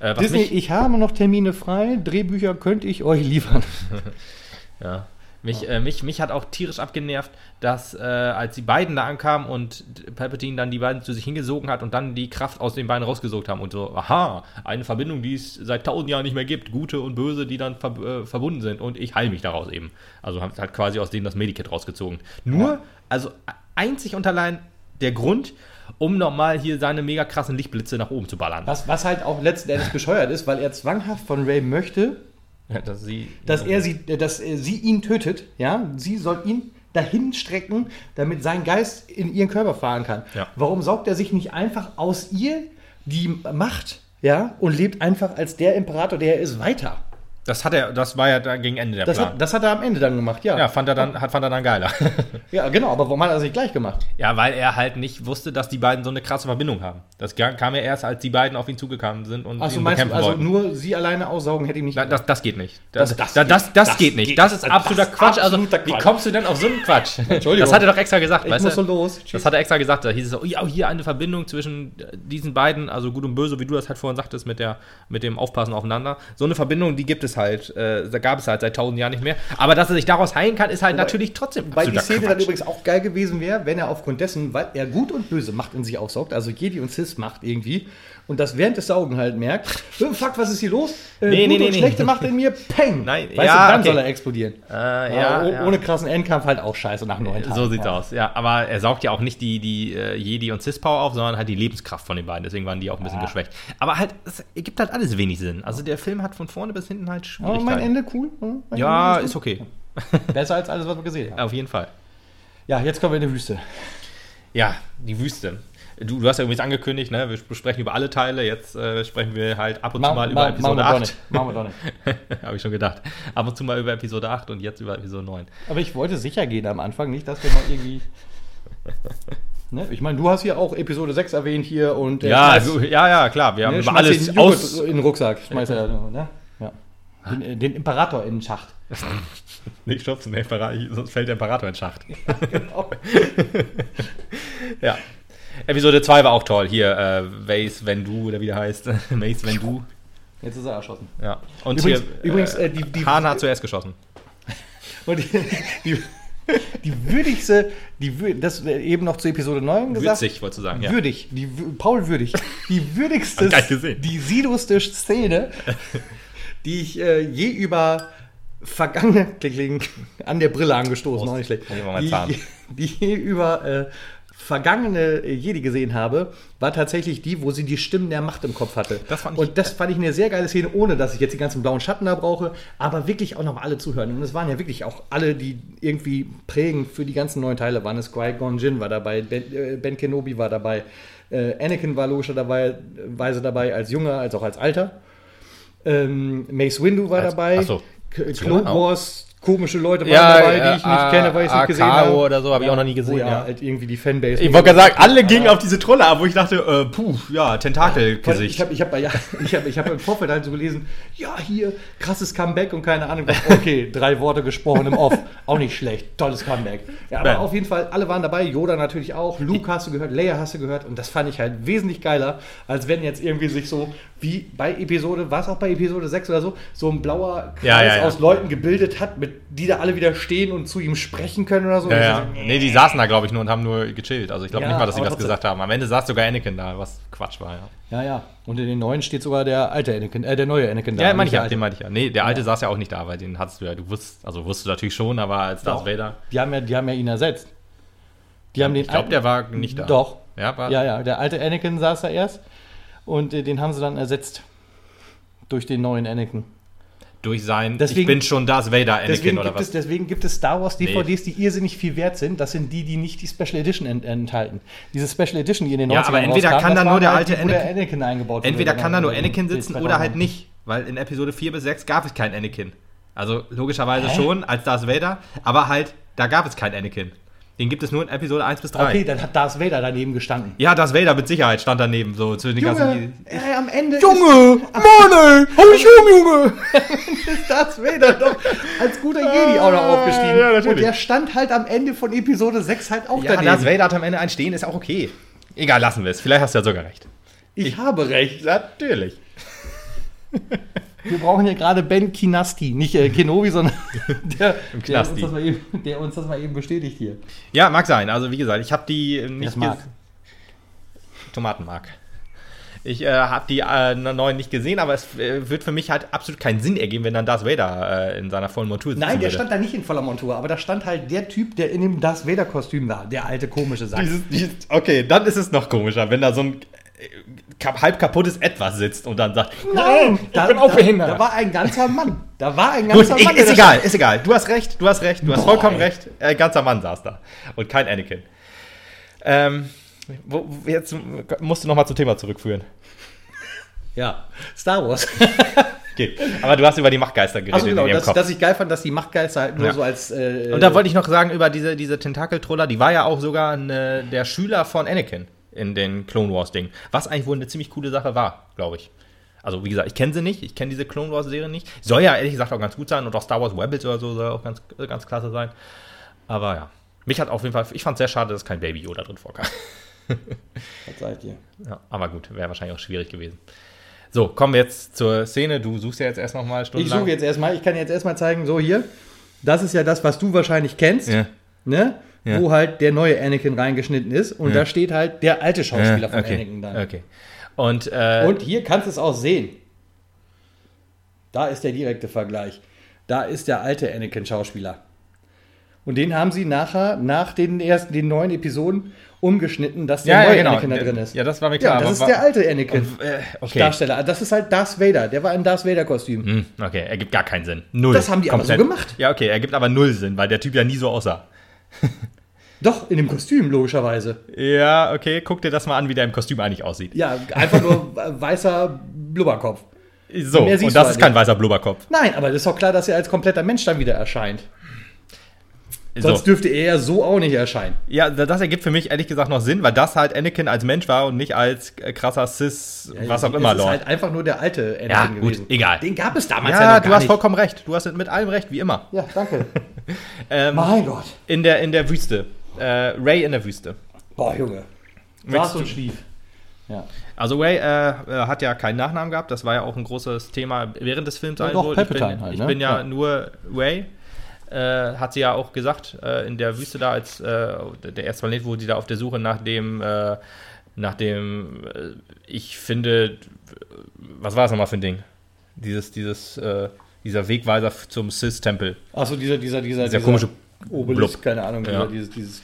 Speaker 3: Äh,
Speaker 2: Disney,
Speaker 3: mich,
Speaker 2: ich habe noch Termine frei, Drehbücher könnte ich euch liefern.
Speaker 3: ja, mich, äh, mich, mich hat auch tierisch abgenervt, dass äh, als die beiden da ankamen und Palpatine dann die beiden zu sich hingesogen hat und dann die Kraft aus den beiden rausgesogen haben und so, aha, eine Verbindung, die es seit tausend Jahren nicht mehr gibt, gute und böse, die dann ver äh, verbunden sind und ich heile mich daraus eben. Also hat halt quasi aus denen das Medikit rausgezogen. Nur,
Speaker 2: Ja.
Speaker 3: also einzig und allein der Grund, um nochmal hier seine mega krassen Lichtblitze nach oben zu ballern.
Speaker 2: Was, was halt auch letzten Endes bescheuert ist, weil er zwanghaft von Ray möchte,
Speaker 3: Ja, dass sie,
Speaker 2: dass er sie, dass sie ihn tötet, ja, sie soll ihn dahin strecken, damit sein Geist in ihren Körper fahren kann.
Speaker 3: Ja.
Speaker 2: Warum saugt er sich nicht einfach aus ihr die Macht, ja, und lebt einfach als der Imperator, der er ist, weiter?
Speaker 3: Das hat er, das war ja dann gegen Ende der
Speaker 2: Das
Speaker 3: Plan.
Speaker 2: hat, das hat er am Ende dann gemacht, ja.
Speaker 3: ja, fand er dann, hat, fand er dann geiler.
Speaker 2: Ja, genau, aber warum hat er das nicht gleich gemacht?
Speaker 3: ja, weil er halt nicht wusste, dass die beiden so eine krasse Verbindung haben. Das kam ja erst, als die beiden auf ihn zugekommen sind und
Speaker 2: Achso,
Speaker 3: ihn
Speaker 2: meinst du,
Speaker 3: bekämpfen
Speaker 2: also
Speaker 3: wollten.
Speaker 2: nur sie alleine aussaugen hätte ihm nicht
Speaker 3: Na, das, das geht nicht. Das,
Speaker 2: Das-
Speaker 3: das,
Speaker 2: das
Speaker 3: das,
Speaker 2: geht-
Speaker 3: geht nicht.
Speaker 2: geht-
Speaker 3: Das ist absoluter Quatsch. Also,
Speaker 2: absoluter
Speaker 3: wie
Speaker 2: Quatsch.
Speaker 3: kommst du denn auf so einen Quatsch?
Speaker 2: Entschuldigung.
Speaker 3: Das hat er doch extra gesagt.
Speaker 2: Ich
Speaker 3: weißt
Speaker 2: muss
Speaker 3: du?
Speaker 2: so los. Tschüss.
Speaker 3: Das hat er extra gesagt. Da hieß es so, ja, hier eine Verbindung zwischen äh, diesen beiden, also gut und böse, wie du das halt vorhin sagtest, mit, der, mit dem Aufpassen aufeinander. So eine Verbindung, die gibt es halt, äh, da gab es halt seit tausend Jahren nicht mehr. Aber dass er sich daraus heilen kann, ist halt natürlich trotzdem
Speaker 2: Weil die Szene dann
Speaker 3: Quatsch.
Speaker 2: übrigens auch geil gewesen wäre, wenn er aufgrund dessen, weil er gut und böse Macht in sich aufsaugt, also Jedi und Sis Macht irgendwie, und das während des Saugen halt merkt, oh, fuck, was ist hier los? Äh,
Speaker 3: Nee, nee, nee,
Speaker 2: schlechte Macht in mir, peng!
Speaker 3: Nein,
Speaker 2: weißt
Speaker 3: ja,
Speaker 2: du, dann
Speaker 3: okay.
Speaker 2: soll er explodieren.
Speaker 3: Äh,
Speaker 2: Ja, oh-
Speaker 3: ja.
Speaker 2: Ohne krassen Endkampf halt auch scheiße nach neun Tagen.
Speaker 3: So sieht's aus, ja. Aber er saugt ja auch nicht die, die äh, Jedi und Cis-Power auf, sondern halt die Lebenskraft von den beiden. Deswegen waren die auch ein bisschen geschwächt. Aber halt, es ergibt halt alles wenig Sinn. Also der Film hat von vorne bis hinten halt
Speaker 2: Aber
Speaker 3: Schwierigkeiten.
Speaker 2: mein Ende cool. hm? Mein
Speaker 3: ja,
Speaker 2: Ende
Speaker 3: ist okay.
Speaker 2: gut. Besser als alles, was wir gesehen haben.
Speaker 3: Auf jeden Fall.
Speaker 2: Ja, jetzt kommen wir in die Wüste.
Speaker 3: Ja, die Wüste. Du, du hast ja übrigens angekündigt, ne? wir sprechen über alle Teile. Jetzt äh, sprechen wir halt ab und zu mal über Episode
Speaker 2: machen wir doch
Speaker 3: 8.
Speaker 2: nicht. Machen wir doch nicht.
Speaker 3: Habe ich schon gedacht. Ab und zu mal über Episode 8 und jetzt über Episode 9.
Speaker 2: Aber ich wollte sicher gehen am Anfang, nicht, dass wir mal irgendwie. Ne? Ich meine, du hast hier auch Episode 6 erwähnt hier und. äh,
Speaker 3: Ja, du, ja, ja, klar. Wir haben
Speaker 2: ne,
Speaker 3: über alles
Speaker 2: den
Speaker 3: aus.
Speaker 2: in den Rucksack. Schmeiß er, ne? Ja. Den, äh, den Imperator in den Schacht.
Speaker 3: Nicht stopfen, sonst fällt der Imperator in den Schacht.
Speaker 2: Genau.
Speaker 3: Ja. Episode 2 war auch toll. Hier, äh, Mace Vendu, oder wie der heißt. Mace Vendu.
Speaker 2: Jetzt ist er erschossen.
Speaker 3: Ja. Und
Speaker 2: Übrigens-
Speaker 3: hier,
Speaker 2: übrigens, äh, die- die-
Speaker 3: Han hat zuerst geschossen.
Speaker 2: Und die, die, die würdigste, die, das äh, eben noch zu Episode 9 gesagt.
Speaker 3: Würzig, wolltest du sagen, ja.
Speaker 2: Würdig, die, Paul Würdig, die würdigste,
Speaker 3: Hab ich gar nicht gesehen.
Speaker 2: die sidoste Szene, die ich äh, je über vergangene, klick, klick, an der Brille angestoßen,
Speaker 3: Prost.
Speaker 2: auch nicht schlecht, die, die ich je über äh, vergangene äh, Jedi gesehen habe, war tatsächlich die, wo sie die Stimmen der Macht im Kopf hatte.
Speaker 3: Das fand ich-
Speaker 2: Und das fand ich eine sehr geile Szene, ohne dass ich jetzt die ganzen blauen Schatten da brauche, aber wirklich auch noch alle zuhören. Und es waren ja wirklich auch alle, die irgendwie prägend für die ganzen neuen Teile waren. Es Qui-Gon Jinn war dabei, Ben, äh, ben Kenobi war dabei, äh, Anakin war logischerweise dabei, als Junger, als auch als Alter. Ähm, Mace Windu war
Speaker 3: Als-
Speaker 2: dabei.
Speaker 3: ach so.
Speaker 2: K-
Speaker 3: Als
Speaker 2: Clone? Wars, komische Leute waren
Speaker 3: Ja,
Speaker 2: dabei, die ich nicht kenne, weil ich es nicht gesehen
Speaker 3: AKO
Speaker 2: habe.
Speaker 3: oder so, habe ich auch noch nie gesehen,
Speaker 2: Oh ja,
Speaker 3: ja.
Speaker 2: halt irgendwie die Fanbase.
Speaker 3: Ich wollte gerade sagen, alle gingen auf diese Trolle ab, wo ich dachte, äh, puh, ja, Tentakelgesicht.
Speaker 2: Ich habe ich hab, ja, ich hab, ich hab im Vorfeld halt so gelesen, ja, hier, krasses Comeback und keine Ahnung. was. Okay, drei Worte gesprochen im Off. Auch nicht schlecht. Tolles Comeback. Ja, aber
Speaker 3: Bam.
Speaker 2: auf jeden Fall, alle waren dabei. Yoda natürlich auch. Luke hast du gehört, Leia hast du gehört. Und das fand ich halt wesentlich geiler, als wenn jetzt irgendwie sich so, wie bei Episode, war es auch bei Episode 6 oder so, so ein blauer Kreis
Speaker 3: Ja, ja,
Speaker 2: aus Leuten gebildet hat, mit, die da alle wieder stehen und zu ihm sprechen können oder so.
Speaker 3: Ja,
Speaker 2: so,
Speaker 3: Nee, die saßen da, glaube ich, nur und haben nur gechillt. Also ich glaube nicht mal, dass sie
Speaker 2: trotzdem.
Speaker 3: gesagt haben. Am Ende saß sogar Anakin da, was Quatsch war, ja.
Speaker 2: Ja, ja. Und in den neuen steht sogar der alte Anakin, äh, der neue Anakin da.
Speaker 3: Ja, meine ich ja,
Speaker 2: alte.
Speaker 3: den meinte ich ja. Nee, der alte saß ja auch nicht da, weil den hattest du ja, du wusstest, also wusstest du natürlich schon, aber als Darth. Vader.
Speaker 2: Die haben ja, die haben ja ihn ersetzt. Die haben den
Speaker 3: Ich glaube, der war nicht da.
Speaker 2: Doch.
Speaker 3: Ja, war,
Speaker 2: Ja, ja, der alte Anakin saß da erst und äh, den haben sie dann ersetzt durch den neuen Anakin.
Speaker 3: Durch sein, ich
Speaker 2: Deswegen-
Speaker 3: bin schon Darth Vader Anakin
Speaker 2: Deswegen
Speaker 3: oder
Speaker 2: gibt,
Speaker 3: was.
Speaker 2: es, deswegen gibt es Star Wars DVDs, die irrsinnig viel wert sind. Das sind die, die nicht die Special Edition ent enthalten. Diese Special Edition, die in den 90ern
Speaker 3: Ja, aber entweder
Speaker 2: rauskamen,
Speaker 3: kann da nur der
Speaker 2: halt
Speaker 3: alte Anakin-
Speaker 2: Anakin eingebaut.
Speaker 3: Entweder kann da nur Anakin sitzen
Speaker 2: 2000.
Speaker 3: oder halt nicht, weil in Episode 4 bis 6 gab es keinen Anakin. Also logischerweise
Speaker 2: Hä?
Speaker 3: schon als Darth Vader, aber halt, da gab es keinen Anakin. Den gibt es nur in Episode 1 bis 3.
Speaker 2: Okay, dann hat Darth Vader daneben gestanden.
Speaker 3: Ja, Darth Vader mit Sicherheit stand daneben, so zu den ganzen.
Speaker 2: äh, am Ende
Speaker 3: Junge, Mann, ey, hau mich um, Junge!
Speaker 2: ist Darth Vader doch als guter Jedi auch noch aufgestiegen.
Speaker 3: ja, natürlich.
Speaker 2: und der stand halt am Ende von Episode 6 halt auch
Speaker 3: Ja,
Speaker 2: daneben.
Speaker 3: Darth Vader hat am Ende ein Stehen, ist auch okay. Egal, lassen wir es. Vielleicht hast du ja sogar recht.
Speaker 2: ich habe recht.
Speaker 3: Natürlich.
Speaker 2: Wir brauchen hier gerade Ben Kinasti, nicht äh, Kenobi, sondern der, der, uns
Speaker 3: Knasti.
Speaker 2: das mal eben, der uns das mal eben bestätigt hier.
Speaker 3: Ja, mag sein. Also wie gesagt, ich habe die äh, nicht
Speaker 2: Das mag.
Speaker 3: ges- Tomatenmark. Ich äh, habe die äh, neuen nicht gesehen, aber es äh, wird für mich halt absolut keinen Sinn ergeben, wenn dann Darth Vader äh, in seiner vollen Montur sitzen
Speaker 2: Nein, der
Speaker 3: würde.
Speaker 2: stand da nicht in voller Montur, aber da stand halt der Typ, der in dem Darth Vader Kostüm war, der alte komische Sack.
Speaker 3: Dieses, dieses, okay, dann ist es noch komischer, wenn da so ein halb kaputtes Etwas sitzt und dann sagt,
Speaker 2: Nein,
Speaker 3: ich bin auch behindert.
Speaker 2: Da, da war ein ganzer Mann. Da war ein
Speaker 3: Gut,
Speaker 2: ganzer
Speaker 3: ich,
Speaker 2: Mann.
Speaker 3: ist
Speaker 2: da
Speaker 3: egal, ist egal. Du hast recht, du hast recht, du hast
Speaker 2: Boah,
Speaker 3: vollkommen
Speaker 2: ey.
Speaker 3: recht. Ein ganzer Mann saß da und kein Anakin. Ähm, wo, jetzt musst du nochmal zum Thema zurückführen.
Speaker 2: Ja, Star Wars.
Speaker 3: Okay. Aber du hast über die Machtgeister geredet
Speaker 2: Achso, genau,
Speaker 3: in ihrem
Speaker 2: dass,
Speaker 3: Kopf.
Speaker 2: dass ich geil fand, dass die Machtgeister halt nur
Speaker 3: Ja.
Speaker 2: so als. Äh,
Speaker 3: und da wollte ich noch sagen über diese, diese Tentakeltroller, die war ja auch sogar eine, der Schüler von Anakin in den Clone Wars Ding. Was eigentlich wohl eine ziemlich coole Sache war, glaube ich. Also wie gesagt, ich kenne sie nicht, ich kenne diese Clone Wars Serie nicht. Soll ja ehrlich gesagt auch ganz gut sein und auch Star Wars Rebels oder so soll auch ganz, ganz klasse sein. Aber ja, mich hat auf jeden Fall, ich fand es sehr schade, dass kein Baby Yoda drin vorkam.
Speaker 2: Was seid ihr?
Speaker 3: Ja, aber gut, wäre wahrscheinlich auch schwierig gewesen. So, kommen wir jetzt zur Szene. Du suchst ja jetzt erst noch mal
Speaker 2: Ich suche jetzt erstmal, ich kann jetzt erstmal zeigen, so hier. Das ist ja das, was du wahrscheinlich kennst.
Speaker 3: Ja.
Speaker 2: Ne?
Speaker 3: Ja.
Speaker 2: Wo halt der neue Anakin reingeschnitten ist. Und
Speaker 3: Ja.
Speaker 2: da steht halt der alte Schauspieler
Speaker 3: Ja,
Speaker 2: von
Speaker 3: okay.
Speaker 2: Anakin dann.
Speaker 3: Okay. Und, äh,
Speaker 2: Und hier kannst du es auch sehen. Da ist der direkte Vergleich. Da ist der alte Anakin-Schauspieler. Und den haben sie nachher, nach den ersten, den neuen Episoden, umgeschnitten, dass der
Speaker 3: ja, ja,
Speaker 2: neue
Speaker 3: genau.
Speaker 2: Anakin da drin ist.
Speaker 3: Ja, das war mir klar.
Speaker 2: Ja, das ist der alte Anakin.
Speaker 3: Äh, okay.
Speaker 2: Darsteller. Das ist halt Darth Vader. Der war im Darth Vader-Kostüm.
Speaker 3: Hm, okay, ergibt gar keinen Sinn. Null.
Speaker 2: Das haben die aber so gemacht.
Speaker 3: Ja, okay, ergibt aber null Sinn, weil der Typ ja nie so aussah.
Speaker 2: Doch, in dem Kostüm, logischerweise.
Speaker 3: Ja, okay, guck dir das mal an, wie der im Kostüm eigentlich aussieht.
Speaker 2: Ja, einfach nur weißer Blubberkopf.
Speaker 3: So, und das
Speaker 2: halt
Speaker 3: ist kein
Speaker 2: nicht.
Speaker 3: weißer Blubberkopf.
Speaker 2: Nein, aber das ist doch klar, dass er als kompletter Mensch dann wieder erscheint. Sonst
Speaker 3: So.
Speaker 2: dürfte er ja so auch nicht erscheinen.
Speaker 3: Ja, das ergibt für mich ehrlich gesagt noch Sinn, weil das halt Anakin als Mensch war und nicht als äh, krasser Cis, was auch immer,
Speaker 2: Es ist
Speaker 3: Lord.
Speaker 2: halt einfach nur der alte Anakin
Speaker 3: Ja, gut,
Speaker 2: gewesen.
Speaker 3: egal.
Speaker 2: Den gab es damals ja,
Speaker 3: ja,
Speaker 2: noch
Speaker 3: du hast
Speaker 2: nicht.
Speaker 3: vollkommen recht. Du hast mit allem recht, wie immer.
Speaker 2: Ja, danke.
Speaker 3: Ähm,
Speaker 2: mein Gott.
Speaker 3: in, der, in der Wüste. Äh, Ray in der Wüste.
Speaker 2: Boah, Junge. Saß und schlief. Ja.
Speaker 3: Also Ray äh, äh, hat ja keinen Nachnamen gehabt, das war ja auch ein großes Thema während des Films.
Speaker 2: Ja,
Speaker 3: sein
Speaker 2: doch,
Speaker 3: ich bin,
Speaker 2: halt,
Speaker 3: ich
Speaker 2: ne?
Speaker 3: bin ja,
Speaker 2: Ja.
Speaker 3: nur Ray. Äh, hat sie ja auch gesagt, äh, in der Wüste da, als äh, der erste Planet, wo sie da auf der Suche nach dem, äh, nach dem, äh, ich finde, was war das nochmal für ein Ding? Dieses, dieses, äh, dieser Wegweiser zum Sis-Tempel.
Speaker 2: Achso, dieser, dieser, dieser,
Speaker 3: Dieser komische
Speaker 2: Obelisk,
Speaker 3: Blub.
Speaker 2: keine Ahnung,
Speaker 3: Ja.
Speaker 2: dieser, dieses, dieses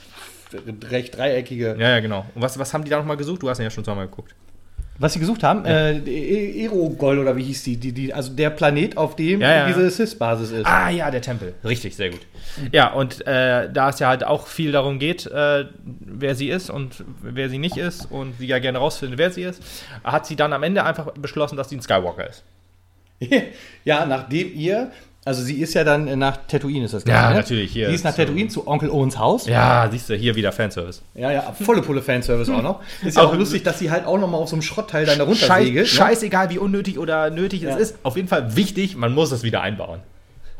Speaker 2: recht dreieckige.
Speaker 3: Ja, ja, genau. Und was, was haben die da nochmal gesucht? Du hast ihn ja schon zweimal geguckt.
Speaker 2: Was sie gesucht haben, äh, E- Erogol oder wie hieß die, die, die, also der Planet, auf dem
Speaker 3: Ja, ja.
Speaker 2: diese Sis-Basis ist.
Speaker 3: Ah ja, der Tempel. Richtig, sehr gut. Ja, und äh, da es ja halt auch viel darum geht, äh, wer sie ist und wer sie nicht ist und sie ja gerne rausfindet, wer sie ist, hat sie dann am Ende einfach beschlossen, dass sie ein Skywalker ist.
Speaker 2: ja, nachdem ihr, also sie ist ja dann äh, nach Tatooine, ist das
Speaker 3: Ja,
Speaker 2: Ganze, ne?
Speaker 3: natürlich, hier
Speaker 2: Sie ist nach Tatooine zu Onkel Owens Haus.
Speaker 3: Ja, siehst du, hier wieder Fanservice.
Speaker 2: Ja, ja, volle Pulle Fanservice auch noch. Ist ja auch
Speaker 3: Auch-
Speaker 2: lustig, dass sie halt auch noch mal auf so einem Schrottteil dann da runtersegelt.
Speaker 3: Scheiß,
Speaker 2: ne?
Speaker 3: scheißegal, wie unnötig oder nötig
Speaker 2: Ja.
Speaker 3: es ist. Auf jeden Fall wichtig, man muss es wieder einbauen.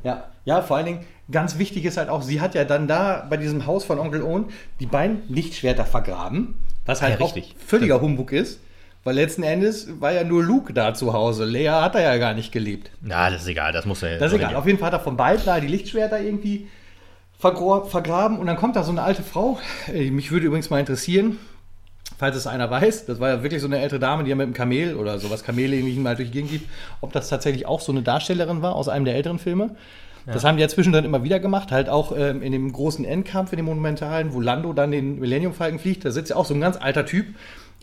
Speaker 2: Ja, ja, vor allen Dingen, ganz wichtig ist halt auch, sie hat ja dann da bei diesem Haus von Onkel Owen die beiden Lichtschwerter vergraben, was halt
Speaker 3: Ja,
Speaker 2: auch
Speaker 3: richtig.
Speaker 2: völliger Humbug ist, weil letzten Endes war ja nur Luke da zu Hause. Lea hat er ja gar nicht gelebt.
Speaker 3: Na, das ist egal, das muss er
Speaker 2: Das ist egal. Auf jeden Fall hat er von beiden da die Lichtschwerter irgendwie vergraben und dann kommt da so eine alte Frau. Mich würde übrigens mal interessieren, falls es einer weiß, das war ja wirklich so eine ältere Dame, die ja mit einem Kamel oder sowas Kamelähnlichen mal durch die Gegend lief, ob das tatsächlich auch so eine Darstellerin war aus einem der älteren Filme. Das haben die ja zwischendrin immer wieder gemacht, halt auch ähm, in dem großen Endkampf, in dem Monumentalen, wo Lando dann den Millennium Falcon fliegt, da sitzt ja auch so ein ganz alter Typ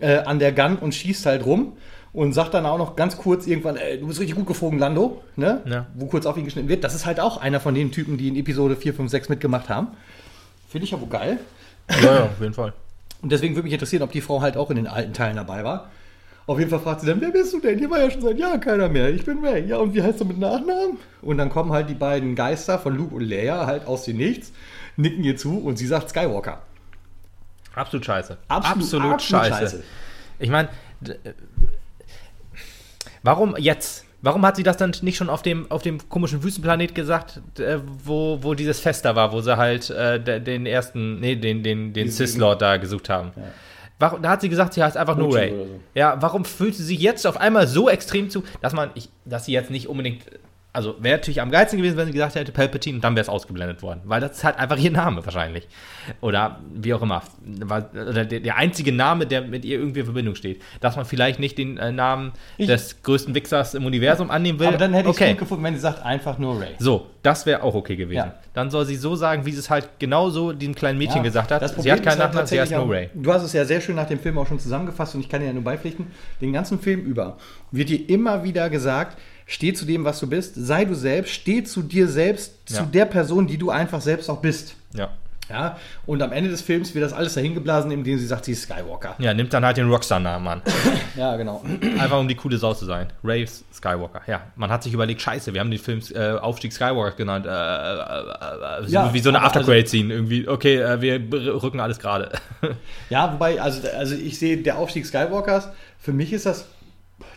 Speaker 2: äh, an der Gun und schießt halt rum und sagt dann auch noch ganz kurz irgendwann, ey, du bist richtig gut geflogen, Lando, ne?
Speaker 3: Ja.
Speaker 2: wo kurz auf ihn geschnitten wird. Das ist halt auch einer von den Typen, die in Episode 4, 5, 6 mitgemacht haben. Finde ich ja wohl geil.
Speaker 3: Ja, ja, auf jeden Fall.
Speaker 2: Und deswegen würde mich interessieren, ob die Frau halt auch in den alten Teilen dabei war. Auf jeden Fall fragt sie dann, wer bist du denn? Hier war ja schon seit Jahren keiner mehr. Ich bin Ray. Ja, und wie heißt du mit Nachnamen? Und dann kommen halt die beiden Geister von Luke und Leia halt aus dem Nichts, nicken ihr zu und sie sagt Skywalker.
Speaker 3: Absolut scheiße.
Speaker 2: Absolut- absolut
Speaker 3: scheiße.
Speaker 2: scheiße.
Speaker 3: Ich meine, äh, warum jetzt? Warum hat sie das dann nicht schon auf dem, auf dem komischen Wüstenplanet gesagt, äh, wo, wo dieses Fest da war, wo sie halt äh, de- den ersten, nee, den, den, den Sith-Lord da gesucht haben? Warum, da hat sie gesagt, sie heißt einfach nur Ray.
Speaker 2: so.
Speaker 3: Ja, warum fühlt sie sich jetzt auf einmal so extrem zu, dass man, ich, dass sie jetzt nicht unbedingt also wäre natürlich am geilsten gewesen, wenn sie gesagt hätte Palpatine und dann wäre es ausgeblendet worden. Weil das ist halt einfach ihr Name wahrscheinlich. Oder wie auch immer. Oder der, einzige Name, der mit ihr irgendwie in Verbindung steht. Dass man vielleicht nicht den äh, Namen
Speaker 2: Ich-
Speaker 3: des größten Wichsers im Universum annehmen will.
Speaker 2: Aber dann hätte ich es
Speaker 3: okay.
Speaker 2: gut gefunden, wenn sie sagt, einfach nur Ray.
Speaker 3: So, das wäre auch okay gewesen.
Speaker 2: Ja.
Speaker 3: Dann soll sie so sagen, wie sie es halt genauso diesem kleinen Mädchen
Speaker 2: Ja,
Speaker 3: gesagt hat. Sie hat keinen
Speaker 2: halt
Speaker 3: Nachnamen, sie heißt nur Ray.
Speaker 2: Du hast es ja sehr schön nach dem Film auch schon zusammengefasst und ich kann dir ja nur beipflichten. Den ganzen Film über wird dir immer wieder gesagt, steh zu dem, was du bist, sei du selbst, steh zu dir selbst,
Speaker 3: Ja.
Speaker 2: zu der Person, die du einfach selbst auch bist.
Speaker 3: Ja.
Speaker 2: Ja, und am Ende des Films wird das alles dahin geblasen, indem sie sagt, sie ist Skywalker.
Speaker 3: ja, nimmt dann halt den Rockstar-Namen an.
Speaker 2: Ja, genau.
Speaker 3: Einfach um die coole Sau zu sein. Ray Skywalker. Ja, man hat sich überlegt, scheiße, wir haben den Film äh, Aufstieg Skywalker genannt. Äh, äh, äh, so,
Speaker 2: Ja,
Speaker 3: wie so eine
Speaker 2: aber also-
Speaker 3: Aftergrade-Scene. Irgendwie, okay, äh, wir rücken alles gerade.
Speaker 2: Ja, wobei, also, also ich sehe, der Aufstieg Skywalkers, für mich ist das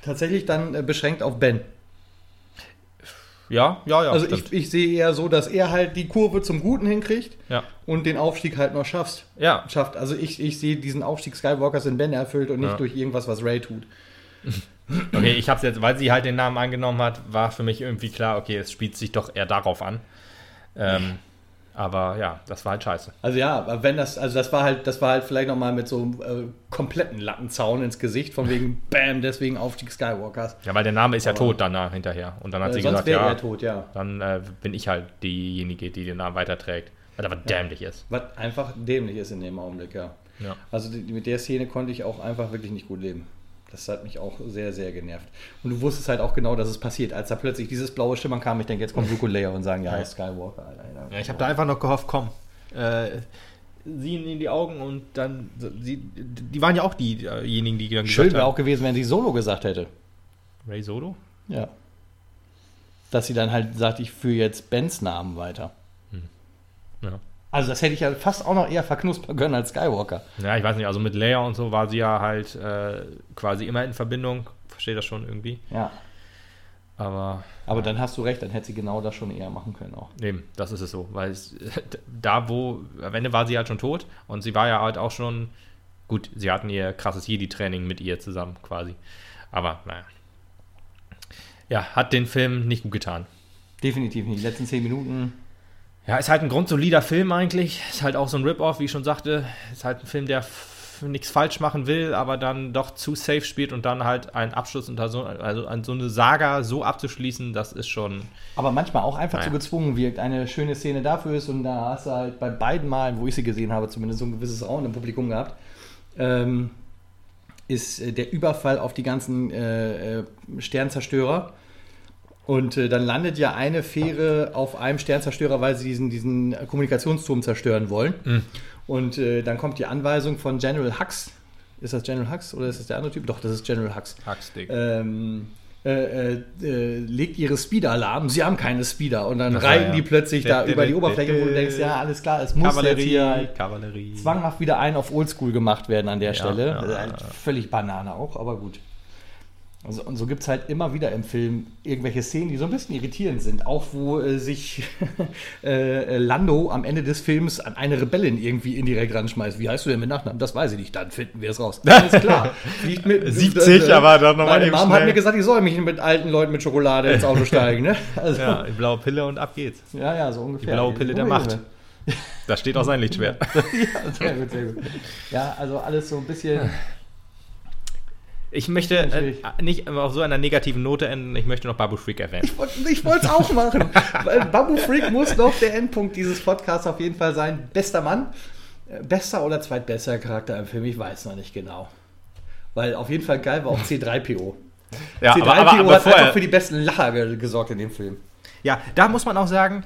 Speaker 2: tatsächlich dann äh, beschränkt auf Ben.
Speaker 3: Ja, ja, ja.
Speaker 2: Also
Speaker 3: stimmt.
Speaker 2: ich, ich sehe eher so, dass er halt die Kurve zum Guten hinkriegt
Speaker 3: ja.
Speaker 2: und den Aufstieg halt noch schafft.
Speaker 3: ja,
Speaker 2: schafft. Also ich, ich sehe diesen Aufstieg Skywalkers in Ben erfüllt und nicht
Speaker 3: Ja.
Speaker 2: durch irgendwas, was Ray tut.
Speaker 3: okay, ich hab's jetzt, weil sie halt den Namen angenommen hat, war für mich irgendwie klar, okay, es spielt sich doch eher darauf an. Ähm, aber ja, das war halt scheiße.
Speaker 2: Also ja, wenn das, also das war halt, das war halt vielleicht nochmal mit so einem äh, kompletten Lattenzaun ins Gesicht, von wegen Bam, deswegen Aufstieg Skywalkers.
Speaker 3: Ja, weil der Name ist ja
Speaker 2: Aber-
Speaker 3: tot danach hinterher. Und dann hat
Speaker 2: Äh,
Speaker 3: sie gesagt, ja,
Speaker 2: tot, ja.
Speaker 3: dann äh, bin ich halt diejenige, die den Namen weiterträgt. Was aber dämlich ist.
Speaker 2: Was einfach dämlich ist in dem Augenblick, ja.
Speaker 3: Ja.
Speaker 2: Also die, mit der Szene konnte ich auch einfach wirklich nicht gut leben. Das hat mich auch sehr, sehr genervt. Und du wusstest halt auch genau, dass es passiert. Als da plötzlich dieses blaue Schimmern kam, ich denke, jetzt kommt Luke und Leia und sagen, ja, ist Skywalker. Alter.
Speaker 3: Ja, ich habe da einfach noch gehofft, komm. Äh, sie in die Augen und dann. Sie, die waren ja auch diejenigen, die dann
Speaker 2: Schön wäre auch gewesen, wenn sie Solo gesagt hätte.
Speaker 3: Ray Solo?
Speaker 2: Ja. Dass sie dann halt sagt, ich führe jetzt Bens Namen weiter.
Speaker 3: Ja.
Speaker 2: Also das hätte ich ja fast auch noch eher verknuspern können als Skywalker.
Speaker 3: Ja, ich weiß nicht, also mit Leia und so war sie ja halt äh, quasi immer in Verbindung. Verstehe das schon irgendwie.
Speaker 2: Ja.
Speaker 3: Aber
Speaker 2: Aber dann hast du recht, dann hätte sie genau das schon eher machen können auch.
Speaker 3: eben, das ist es so. Weil es, da, wo, am Ende war sie halt schon tot und sie war ja halt auch schon. Gut, sie hatten ihr krasses Jedi-Training mit ihr zusammen quasi. Aber naja. Ja, hat den Film nicht gut getan.
Speaker 2: Definitiv nicht. Die letzten zehn Minuten.
Speaker 3: Ja, ist halt ein grundsolider Film eigentlich. Ist halt auch so ein Rip-Off, wie ich schon sagte. Ist halt ein Film, der nichts falsch machen will, aber dann doch zu safe spielt und dann halt einen Abschluss unter so, also an so eine Saga so abzuschließen, das ist schon.
Speaker 2: Aber manchmal auch einfach
Speaker 3: Naja.
Speaker 2: zu gezwungen wirkt. Eine schöne Szene dafür ist und da hast du halt bei beiden Malen, wo ich sie gesehen habe, zumindest so ein gewisses Rauen im Publikum gehabt, ähm, ist äh, der Überfall auf die ganzen äh, äh, Sternzerstörer. Und äh, dann landet ja eine Fähre auf einem Sternzerstörer, weil sie diesen, diesen Kommunikationsturm zerstören wollen. Und äh, dann kommt die Anweisung von General Hux. Ist das General Hux oder ist das der andere Typ? Doch, das ist General Hux.
Speaker 3: Hackstick.
Speaker 2: Ähm, äh, äh, äh, legt ihre Speeder-Alarm. Sie haben keine Speeder. Und dann
Speaker 3: Ach so,
Speaker 2: reiten
Speaker 3: ja.
Speaker 2: die plötzlich da über die Oberfläche, wo du denkst, ja, alles klar, es muss jetzt hier
Speaker 3: Kavallerie.
Speaker 2: zwanghaft wieder ein auf Oldschool gemacht werden an der Stelle.
Speaker 3: ja,
Speaker 2: ist
Speaker 3: ja, ja.
Speaker 2: völlig Banane auch, aber gut. Also, und so gibt es halt immer wieder im Film irgendwelche Szenen, die so ein bisschen irritierend sind. Auch wo äh, sich äh, Lando am Ende des Films an eine Rebellin irgendwie indirekt ranschmeißt. Wie heißt du denn mit Nachnamen? Das weiß ich nicht. Dann finden wir es raus. Alles klar. Fliegt mit,
Speaker 3: 70, aber dann noch mal
Speaker 2: Meine Mom hat
Speaker 3: schnell.
Speaker 2: mir gesagt, ich soll mich mit alten Leuten mit Schokolade ins Auto steigen. Ne? Also,
Speaker 3: Ja, die blaue Pille und ab geht's.
Speaker 2: ja, ja, so ungefähr.
Speaker 3: Die blaue Pille der Macht. Da steht auch sein Lichtschwert.
Speaker 2: ja, sehr gut, sehr gut. Ja, also alles so ein bisschen.
Speaker 3: Ich möchte äh, nicht auf so einer negativen Note enden, ich möchte noch Babu Freak erwähnen.
Speaker 2: Ich wollte es auch machen. Babu Freak muss doch der Endpunkt dieses Podcasts auf jeden Fall sein. Bester Mann. Äh, Bester oder zweitbester Charakter im Film, ich weiß noch nicht genau. Weil auf jeden Fall geil war auch C3PO.
Speaker 3: Ja,
Speaker 2: C3PO
Speaker 3: aber, aber, aber
Speaker 2: hat einfach für die besten Lacher ge- gesorgt in dem Film.
Speaker 3: Ja, da muss man auch sagen,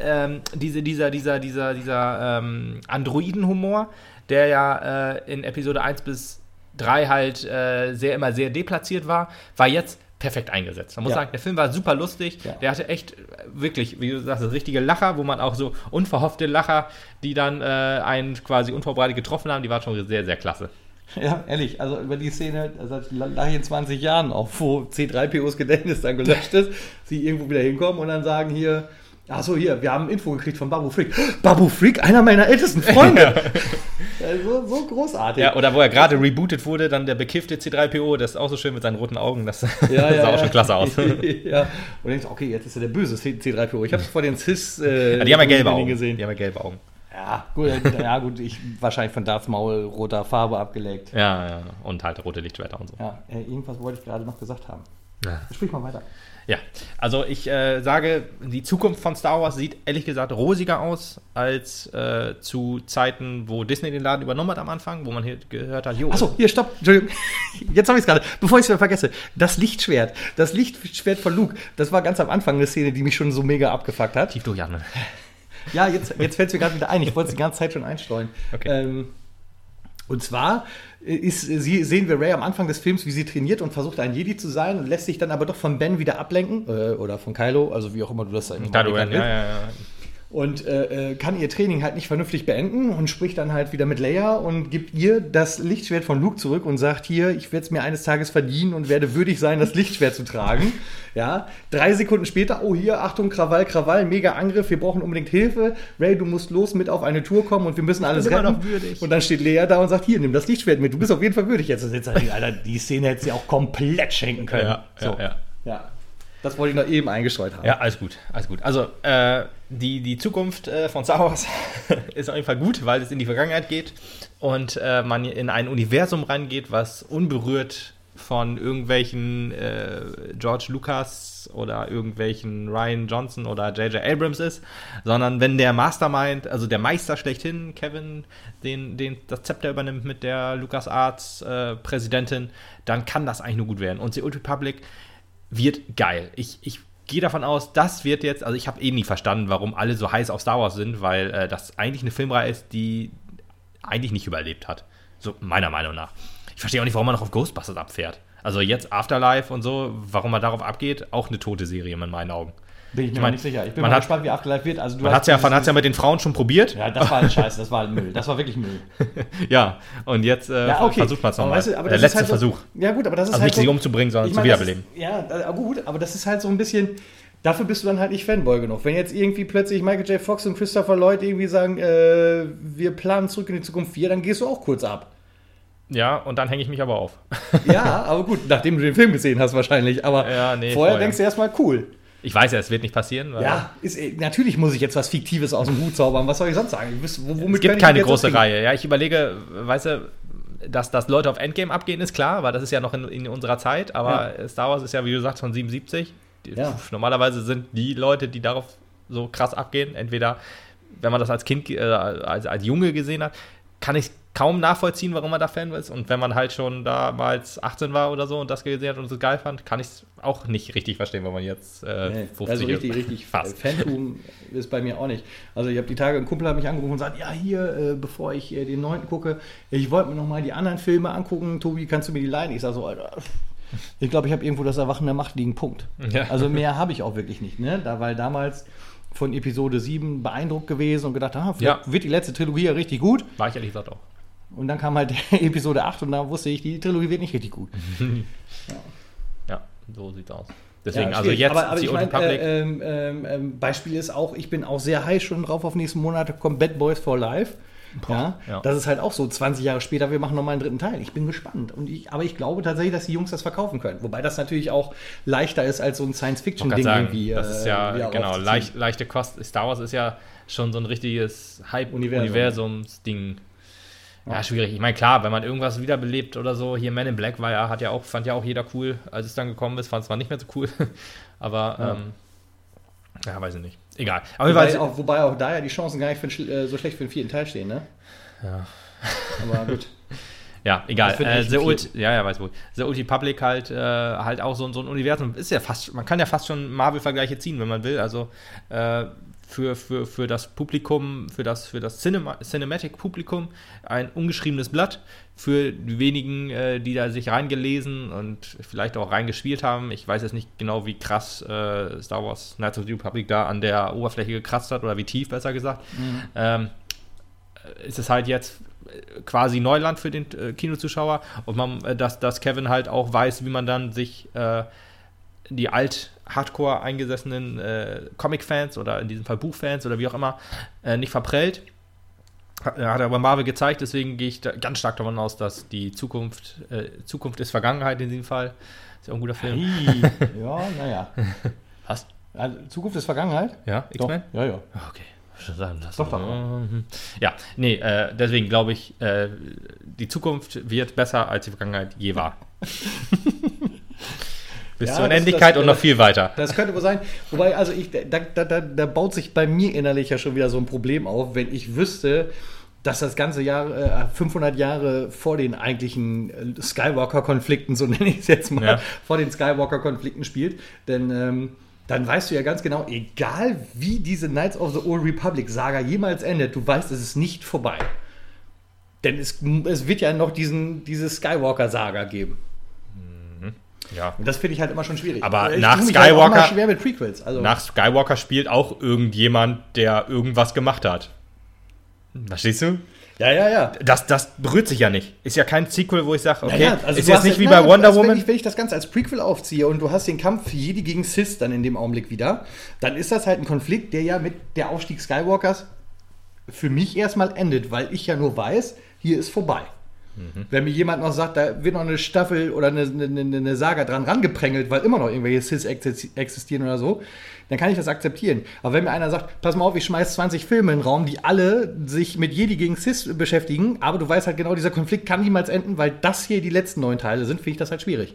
Speaker 3: ähm, diese, dieser, dieser, dieser, dieser ähm, Androiden-Humor, der ja äh, in Episode 1 bis 3 halt äh, sehr immer sehr deplatziert war, war jetzt perfekt eingesetzt. Man muss
Speaker 2: Ja.
Speaker 3: sagen, der Film war super lustig.
Speaker 2: Ja.
Speaker 3: Der hatte echt, wirklich, wie du sagst, das richtige Lacher, wo man auch so unverhoffte Lacher, die dann äh, einen quasi unvorbereitet getroffen haben, die waren schon sehr, sehr klasse.
Speaker 2: Ja, ehrlich, also über die Szene, seit lache ich in 20 Jahren auch, wo C3POs Gedächtnis dann gelöscht ist, sie irgendwo wieder hinkommen und dann sagen hier, ach so, hier, wir haben Info gekriegt von Babu Freak. Babu Freak, einer meiner ältesten Freunde. so, so großartig.
Speaker 3: Ja, oder wo er gerade rebootet wurde, dann der bekiffte C3PO, das ist auch so schön mit seinen roten Augen, das
Speaker 2: Ja,
Speaker 3: sah auch schon klasse aus.
Speaker 2: ja. Und denkst, okay, jetzt ist er der böse C3PO. Ich habe vor den Cis. Äh,
Speaker 3: Ja, die haben ja gelbe Augen.
Speaker 2: gesehen.
Speaker 3: Die haben ja gelbe Augen.
Speaker 2: Ja, gut, ja, gut, ich wahrscheinlich von Darth Maul roter Farbe abgelegt.
Speaker 3: Ja, ja. Und halt rote Lichtschwerter und so.
Speaker 2: Ja, äh, irgendwas wollte ich gerade noch gesagt haben.
Speaker 3: Ja.
Speaker 2: Sprich mal weiter.
Speaker 3: Ja, also ich äh, sage, die Zukunft von Star Wars sieht ehrlich gesagt rosiger aus als äh, zu Zeiten, wo Disney den Laden übernommen hat am Anfang, wo man hier gehört hat, jo,
Speaker 2: Achso, hier, stopp. Entschuldigung. Jetzt habe ich es gerade. Bevor ich es wieder vergesse. Das Lichtschwert. Das Lichtschwert von Luke. Das war ganz am Anfang eine Szene, die mich schon so mega abgefuckt hat.
Speaker 3: tief durchatmen.
Speaker 2: Ja, jetzt, jetzt fällt es mir gerade wieder ein. Ich wollte es die ganze Zeit schon einstreuen.
Speaker 3: Okay.
Speaker 2: Ähm, und zwar ist, sie, sehen wir Ray am Anfang des Films, wie sie trainiert und versucht, ein Jedi zu sein und lässt sich dann aber doch von Ben wieder ablenken. Äh, oder von Kylo, also wie auch immer du das
Speaker 3: Da du, ja, ja, ja.
Speaker 2: Und äh, äh, kann ihr Training halt nicht vernünftig beenden und spricht dann halt wieder mit Leia und gibt ihr das Lichtschwert von Luke zurück und sagt hier, ich werde es mir eines Tages verdienen und werde würdig sein, das Lichtschwert zu tragen. Ja, drei Sekunden später, oh hier, Achtung, Krawall, Krawall, mega Angriff, wir brauchen unbedingt Hilfe. Ray, du musst los mit auf eine Tour kommen und wir müssen alles retten.
Speaker 3: noch würdig.
Speaker 2: Und dann steht Leia da und sagt, hier, nimm das Lichtschwert mit, du bist auf jeden Fall würdig jetzt. Und jetzt die, Alter, die Szene hätte sie auch komplett schenken können.
Speaker 3: Ja, ja, ja.
Speaker 2: ja. Das wollte ich noch eben eingestreut haben.
Speaker 3: Ja, alles gut, alles gut. Also, äh, die, die Zukunft äh, von Star Wars ist auf jeden Fall gut, weil es in die Vergangenheit geht und äh, man in ein Universum reingeht, was unberührt von irgendwelchen äh, George Lucas oder irgendwelchen Ryan Johnson oder J.J. Abrams ist, sondern wenn der Mastermind, also der Meister schlechthin, Kevin, den, den, das Zepter übernimmt mit der LucasArts äh, Präsidentin, dann kann das eigentlich nur gut werden. Und The Old Republic wird geil. Ich, ich gehe davon aus, das wird jetzt, also ich habe eh nie verstanden, warum alle so heiß auf Star Wars sind, weil äh, das eigentlich eine Filmreihe ist, die eigentlich nicht überlebt hat. So meiner Meinung nach. Ich verstehe auch nicht, warum man noch auf Ghostbusters abfährt. Also jetzt Afterlife und so, warum man darauf abgeht, auch eine tote Serie in meinen Augen.
Speaker 2: Bin ich mir
Speaker 3: Ich mein,
Speaker 2: nicht sicher. Ich bin mal
Speaker 3: hat-
Speaker 2: gespannt, wie Afterlife wird. Also, du
Speaker 3: Man hat es ja, man hat's ja mit den Frauen schon probiert.
Speaker 2: Ja, das war ein Scheiß, das war ein Müll. Das war wirklich Müll.
Speaker 3: Ja, und jetzt äh,
Speaker 2: Ja, okay.
Speaker 3: versucht man es nochmal.
Speaker 2: weißt du,
Speaker 3: Der letzte
Speaker 2: halt so-
Speaker 3: Versuch.
Speaker 2: Ja, gut, aber das ist
Speaker 3: Also
Speaker 2: halt
Speaker 3: nicht
Speaker 2: so,
Speaker 3: sie umzubringen, sondern
Speaker 2: ich
Speaker 3: zu
Speaker 2: meine, das
Speaker 3: wiederbeleben.
Speaker 2: Ist, ja, gut, aber das ist halt so ein bisschen. Dafür bist du dann halt nicht Fanboy genug. Wenn jetzt irgendwie plötzlich Michael J. Fox und Christopher Lloyd irgendwie sagen, äh, wir planen zurück in die Zukunft 4, dann gehst du auch kurz ab.
Speaker 3: Ja, und dann hänge ich mich aber auf.
Speaker 2: Ja, aber gut, nachdem du den Film gesehen hast wahrscheinlich. Aber
Speaker 3: Ja, nee,
Speaker 2: vorher,
Speaker 3: vorher.
Speaker 2: denkst du erstmal cool.
Speaker 3: Ich weiß ja, es wird nicht passieren.
Speaker 2: Ja, ist, eh- natürlich muss ich jetzt was Fiktives aus dem Hut zaubern. Was soll ich sonst sagen? Wüsste, wo- womit
Speaker 3: Es gibt keine große? Reihe. Ja, ich überlege, weißt du, dass, dass Leute auf Endgame abgehen, ist klar, weil das ist ja noch in, in unserer Zeit. Aber Star Wars ist ja, wie du sagst, von 77. Die,
Speaker 2: Ja.
Speaker 3: pf, Normalerweise sind die Leute, die darauf so krass abgehen, entweder, wenn man das als Kind, äh, als, als Junge gesehen hat, kann ich kaum nachvollziehen, warum man da Fan ist. Und wenn man halt schon damals 18 war oder so und das gesehen hat und es geil fand, kann ich es auch nicht richtig verstehen, wenn man jetzt äh,
Speaker 2: Nee,
Speaker 3: 50
Speaker 2: also richtig, richtig
Speaker 3: fast.
Speaker 2: Phantom ist bei mir auch nicht. Also ich habe die Tage, ein Kumpel hat mich angerufen und sagt, ja hier, äh, bevor ich äh, den neunten gucke, ich wollte mir noch mal die anderen Filme angucken. Tobi, kannst du mir die leihen? Ich sage so, Alter, ich glaube, ich habe irgendwo das Erwachen der Macht liegen, Punkt.
Speaker 3: Ja.
Speaker 2: Also mehr habe ich auch wirklich nicht, ne? Da, weil damals von Episode 7 beeindruckt gewesen und gedacht, ah,
Speaker 3: Ja.
Speaker 2: wird die letzte Trilogie ja richtig gut.
Speaker 3: War ich ehrlich gesagt auch.
Speaker 2: Und dann kam halt Episode 8 und da wusste ich, die Trilogie wird nicht richtig gut.
Speaker 3: Ja, so sieht's aus. Deswegen,
Speaker 2: Ja,
Speaker 3: also jetzt
Speaker 2: aber, aber ich
Speaker 3: Republic.
Speaker 2: äh, ähm, ähm, Beispiel ist auch, ich bin auch sehr heiß schon drauf auf nächsten Monat, kommt Bad Boys for Life. Ja,
Speaker 3: ja.
Speaker 2: Das ist halt auch so, 20 Jahre später, wir machen nochmal einen dritten Teil. Ich bin gespannt. Und ich, aber ich glaube tatsächlich, dass die Jungs das verkaufen können. Wobei das natürlich auch leichter ist als so ein Science-Fiction-Ding irgendwie.
Speaker 3: das ist ja,
Speaker 2: äh, wieder
Speaker 3: genau,
Speaker 2: aufzuziehen.
Speaker 3: leicht, leichte Kost. Star Wars ist ja schon so ein richtiges
Speaker 2: Universum.
Speaker 3: Hype-Universums-Ding. Ja. schwierig. Ich meine, klar, wenn man irgendwas wiederbelebt oder so, hier Man in Black war ja, hat ja auch, fand ja auch jeder cool, als es dann gekommen ist, fand es zwar nicht mehr so cool, aber
Speaker 2: Ja.
Speaker 3: ähm, ja, weiß ich nicht. Egal. Aber
Speaker 2: Wobei
Speaker 3: jedenfalls,
Speaker 2: auch, wobei auch da ja die Chancen gar nicht für, äh, so schlecht für den vierten Teil stehen, ne?
Speaker 3: Ja.
Speaker 2: Aber gut.
Speaker 3: Ja, egal. Äh, The. Old, ja, ja, weiß wohl. The Old Republic halt, äh, halt auch so, so ein Universum. Ist ja fast, man kann ja fast schon Marvel-Vergleiche ziehen, wenn man will. Also äh, für, für, für das Publikum, für das, für das Cinema, Cinematic-Publikum ein ungeschriebenes Blatt. Für die wenigen, äh, die da sich reingelesen und vielleicht auch reingespielt haben. Ich weiß jetzt nicht genau, wie krass äh, Star Wars Knights of the Republic da an der Oberfläche gekratzt hat oder wie tief, besser gesagt. Ähm, ist es halt jetzt äh, quasi Neuland für den äh, Kinozuschauer und man, äh, dass, dass Kevin halt auch weiß, wie man dann sich äh, die alt Hardcore eingesessenen äh, Comic-Fans oder in diesem Fall Buchfans oder wie auch immer äh, nicht verprellt. Hat, hat er bei Marvel gezeigt, deswegen gehe ich da ganz stark davon aus, dass die Zukunft, äh, Zukunft ist Vergangenheit in diesem Fall. Ist ja auch ein guter Film.
Speaker 2: ja, naja.
Speaker 3: Was?
Speaker 2: Also, Zukunft ist Vergangenheit?
Speaker 3: Ja, X-Men?
Speaker 2: Ja, ja.
Speaker 3: Ah, Okay. Sagen lassen.
Speaker 2: Doch, doch.
Speaker 3: Mhm. Ja, nee, äh, deswegen glaube ich, äh, die Zukunft wird besser, als die Vergangenheit je war. Bis
Speaker 2: Ja,
Speaker 3: zur
Speaker 2: das-
Speaker 3: Unendlichkeit
Speaker 2: das-
Speaker 3: und noch viel weiter.
Speaker 2: Das könnte wohl sein. Wobei, also ich, da, da, da, da baut sich bei mir innerlich ja schon wieder so ein Problem auf, wenn ich wüsste, dass das ganze Jahr, äh, 500 Jahre vor den eigentlichen äh, Skywalker-Konflikten, so nenne ich es jetzt mal,
Speaker 3: Ja.
Speaker 2: vor den Skywalker-Konflikten spielt. Denn ähm, dann weißt du ja ganz genau, egal wie diese Knights of the Old Republic-Saga jemals endet, du weißt, es ist nicht vorbei. Denn es, es wird ja noch diesen, diese Skywalker-Saga geben.
Speaker 3: Ja.
Speaker 2: Und das finde ich halt immer schon schwierig.
Speaker 3: Aber
Speaker 2: ich
Speaker 3: nach
Speaker 2: halt
Speaker 3: Skywalker-
Speaker 2: immer schwer mit Prequels. Also,
Speaker 3: Nach Skywalker spielt auch irgendjemand, der irgendwas gemacht hat. Verstehst du?
Speaker 2: ja, ja, ja.
Speaker 3: Das, das berührt sich ja nicht. Ist ja kein Sequel, wo ich sage, okay,
Speaker 2: Naja, also
Speaker 3: ist jetzt nicht wie
Speaker 2: nein,
Speaker 3: bei Wonder Woman.
Speaker 2: Wenn ich, wenn ich das Ganze als Prequel aufziehe und du hast den Kampf Jedi gegen Sith dann in dem Augenblick wieder, dann ist das halt ein Konflikt, der ja mit der Aufstieg Skywalkers für mich erstmal endet, weil ich ja nur weiß, hier ist vorbei.
Speaker 3: Mhm.
Speaker 2: Wenn mir jemand noch sagt, da wird noch eine Staffel oder eine, eine, eine Saga dran rangeprengelt, weil immer noch irgendwelche exi- existieren oder so, dann kann ich das akzeptieren. Aber wenn mir einer sagt, pass mal auf, ich schmeiß 20 Filme in den Raum, die alle sich mit Jedi gegen Sith beschäftigen, aber du weißt halt genau, dieser Konflikt kann niemals enden, weil das hier die letzten neun Teile sind, finde ich das halt schwierig.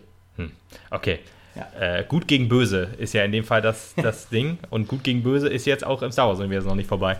Speaker 3: Okay.
Speaker 2: Ja.
Speaker 3: Äh, gut gegen böse ist ja in dem Fall das, das Ding. Und gut gegen böse ist jetzt auch im Star Wars-Universum noch nicht vorbei.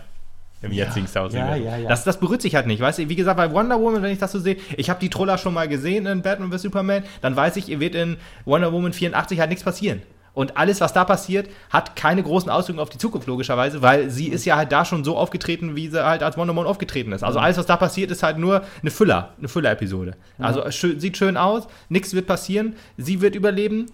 Speaker 3: Im jetzigen Star
Speaker 2: ja,
Speaker 3: Wars-Universum.
Speaker 2: ja, ja.
Speaker 3: Das, das berührt sich halt nicht. Weißt du, wie gesagt, bei Wonder Woman, wenn ich das so sehe, ich habe die Troller schon mal gesehen in Batman vs. Superman, dann weiß ich, ihr wird in Wonder Woman 84 halt nichts passieren. Und alles, was da passiert, hat keine großen Auswirkungen auf die Zukunft, logischerweise, weil sie ist ja halt da schon so aufgetreten, wie sie halt als Wonder Woman aufgetreten ist. Also alles, was da passiert, ist halt nur eine Füller, eine Füller-Episode. Also schön, sieht schön aus, nichts wird passieren, sie wird überleben.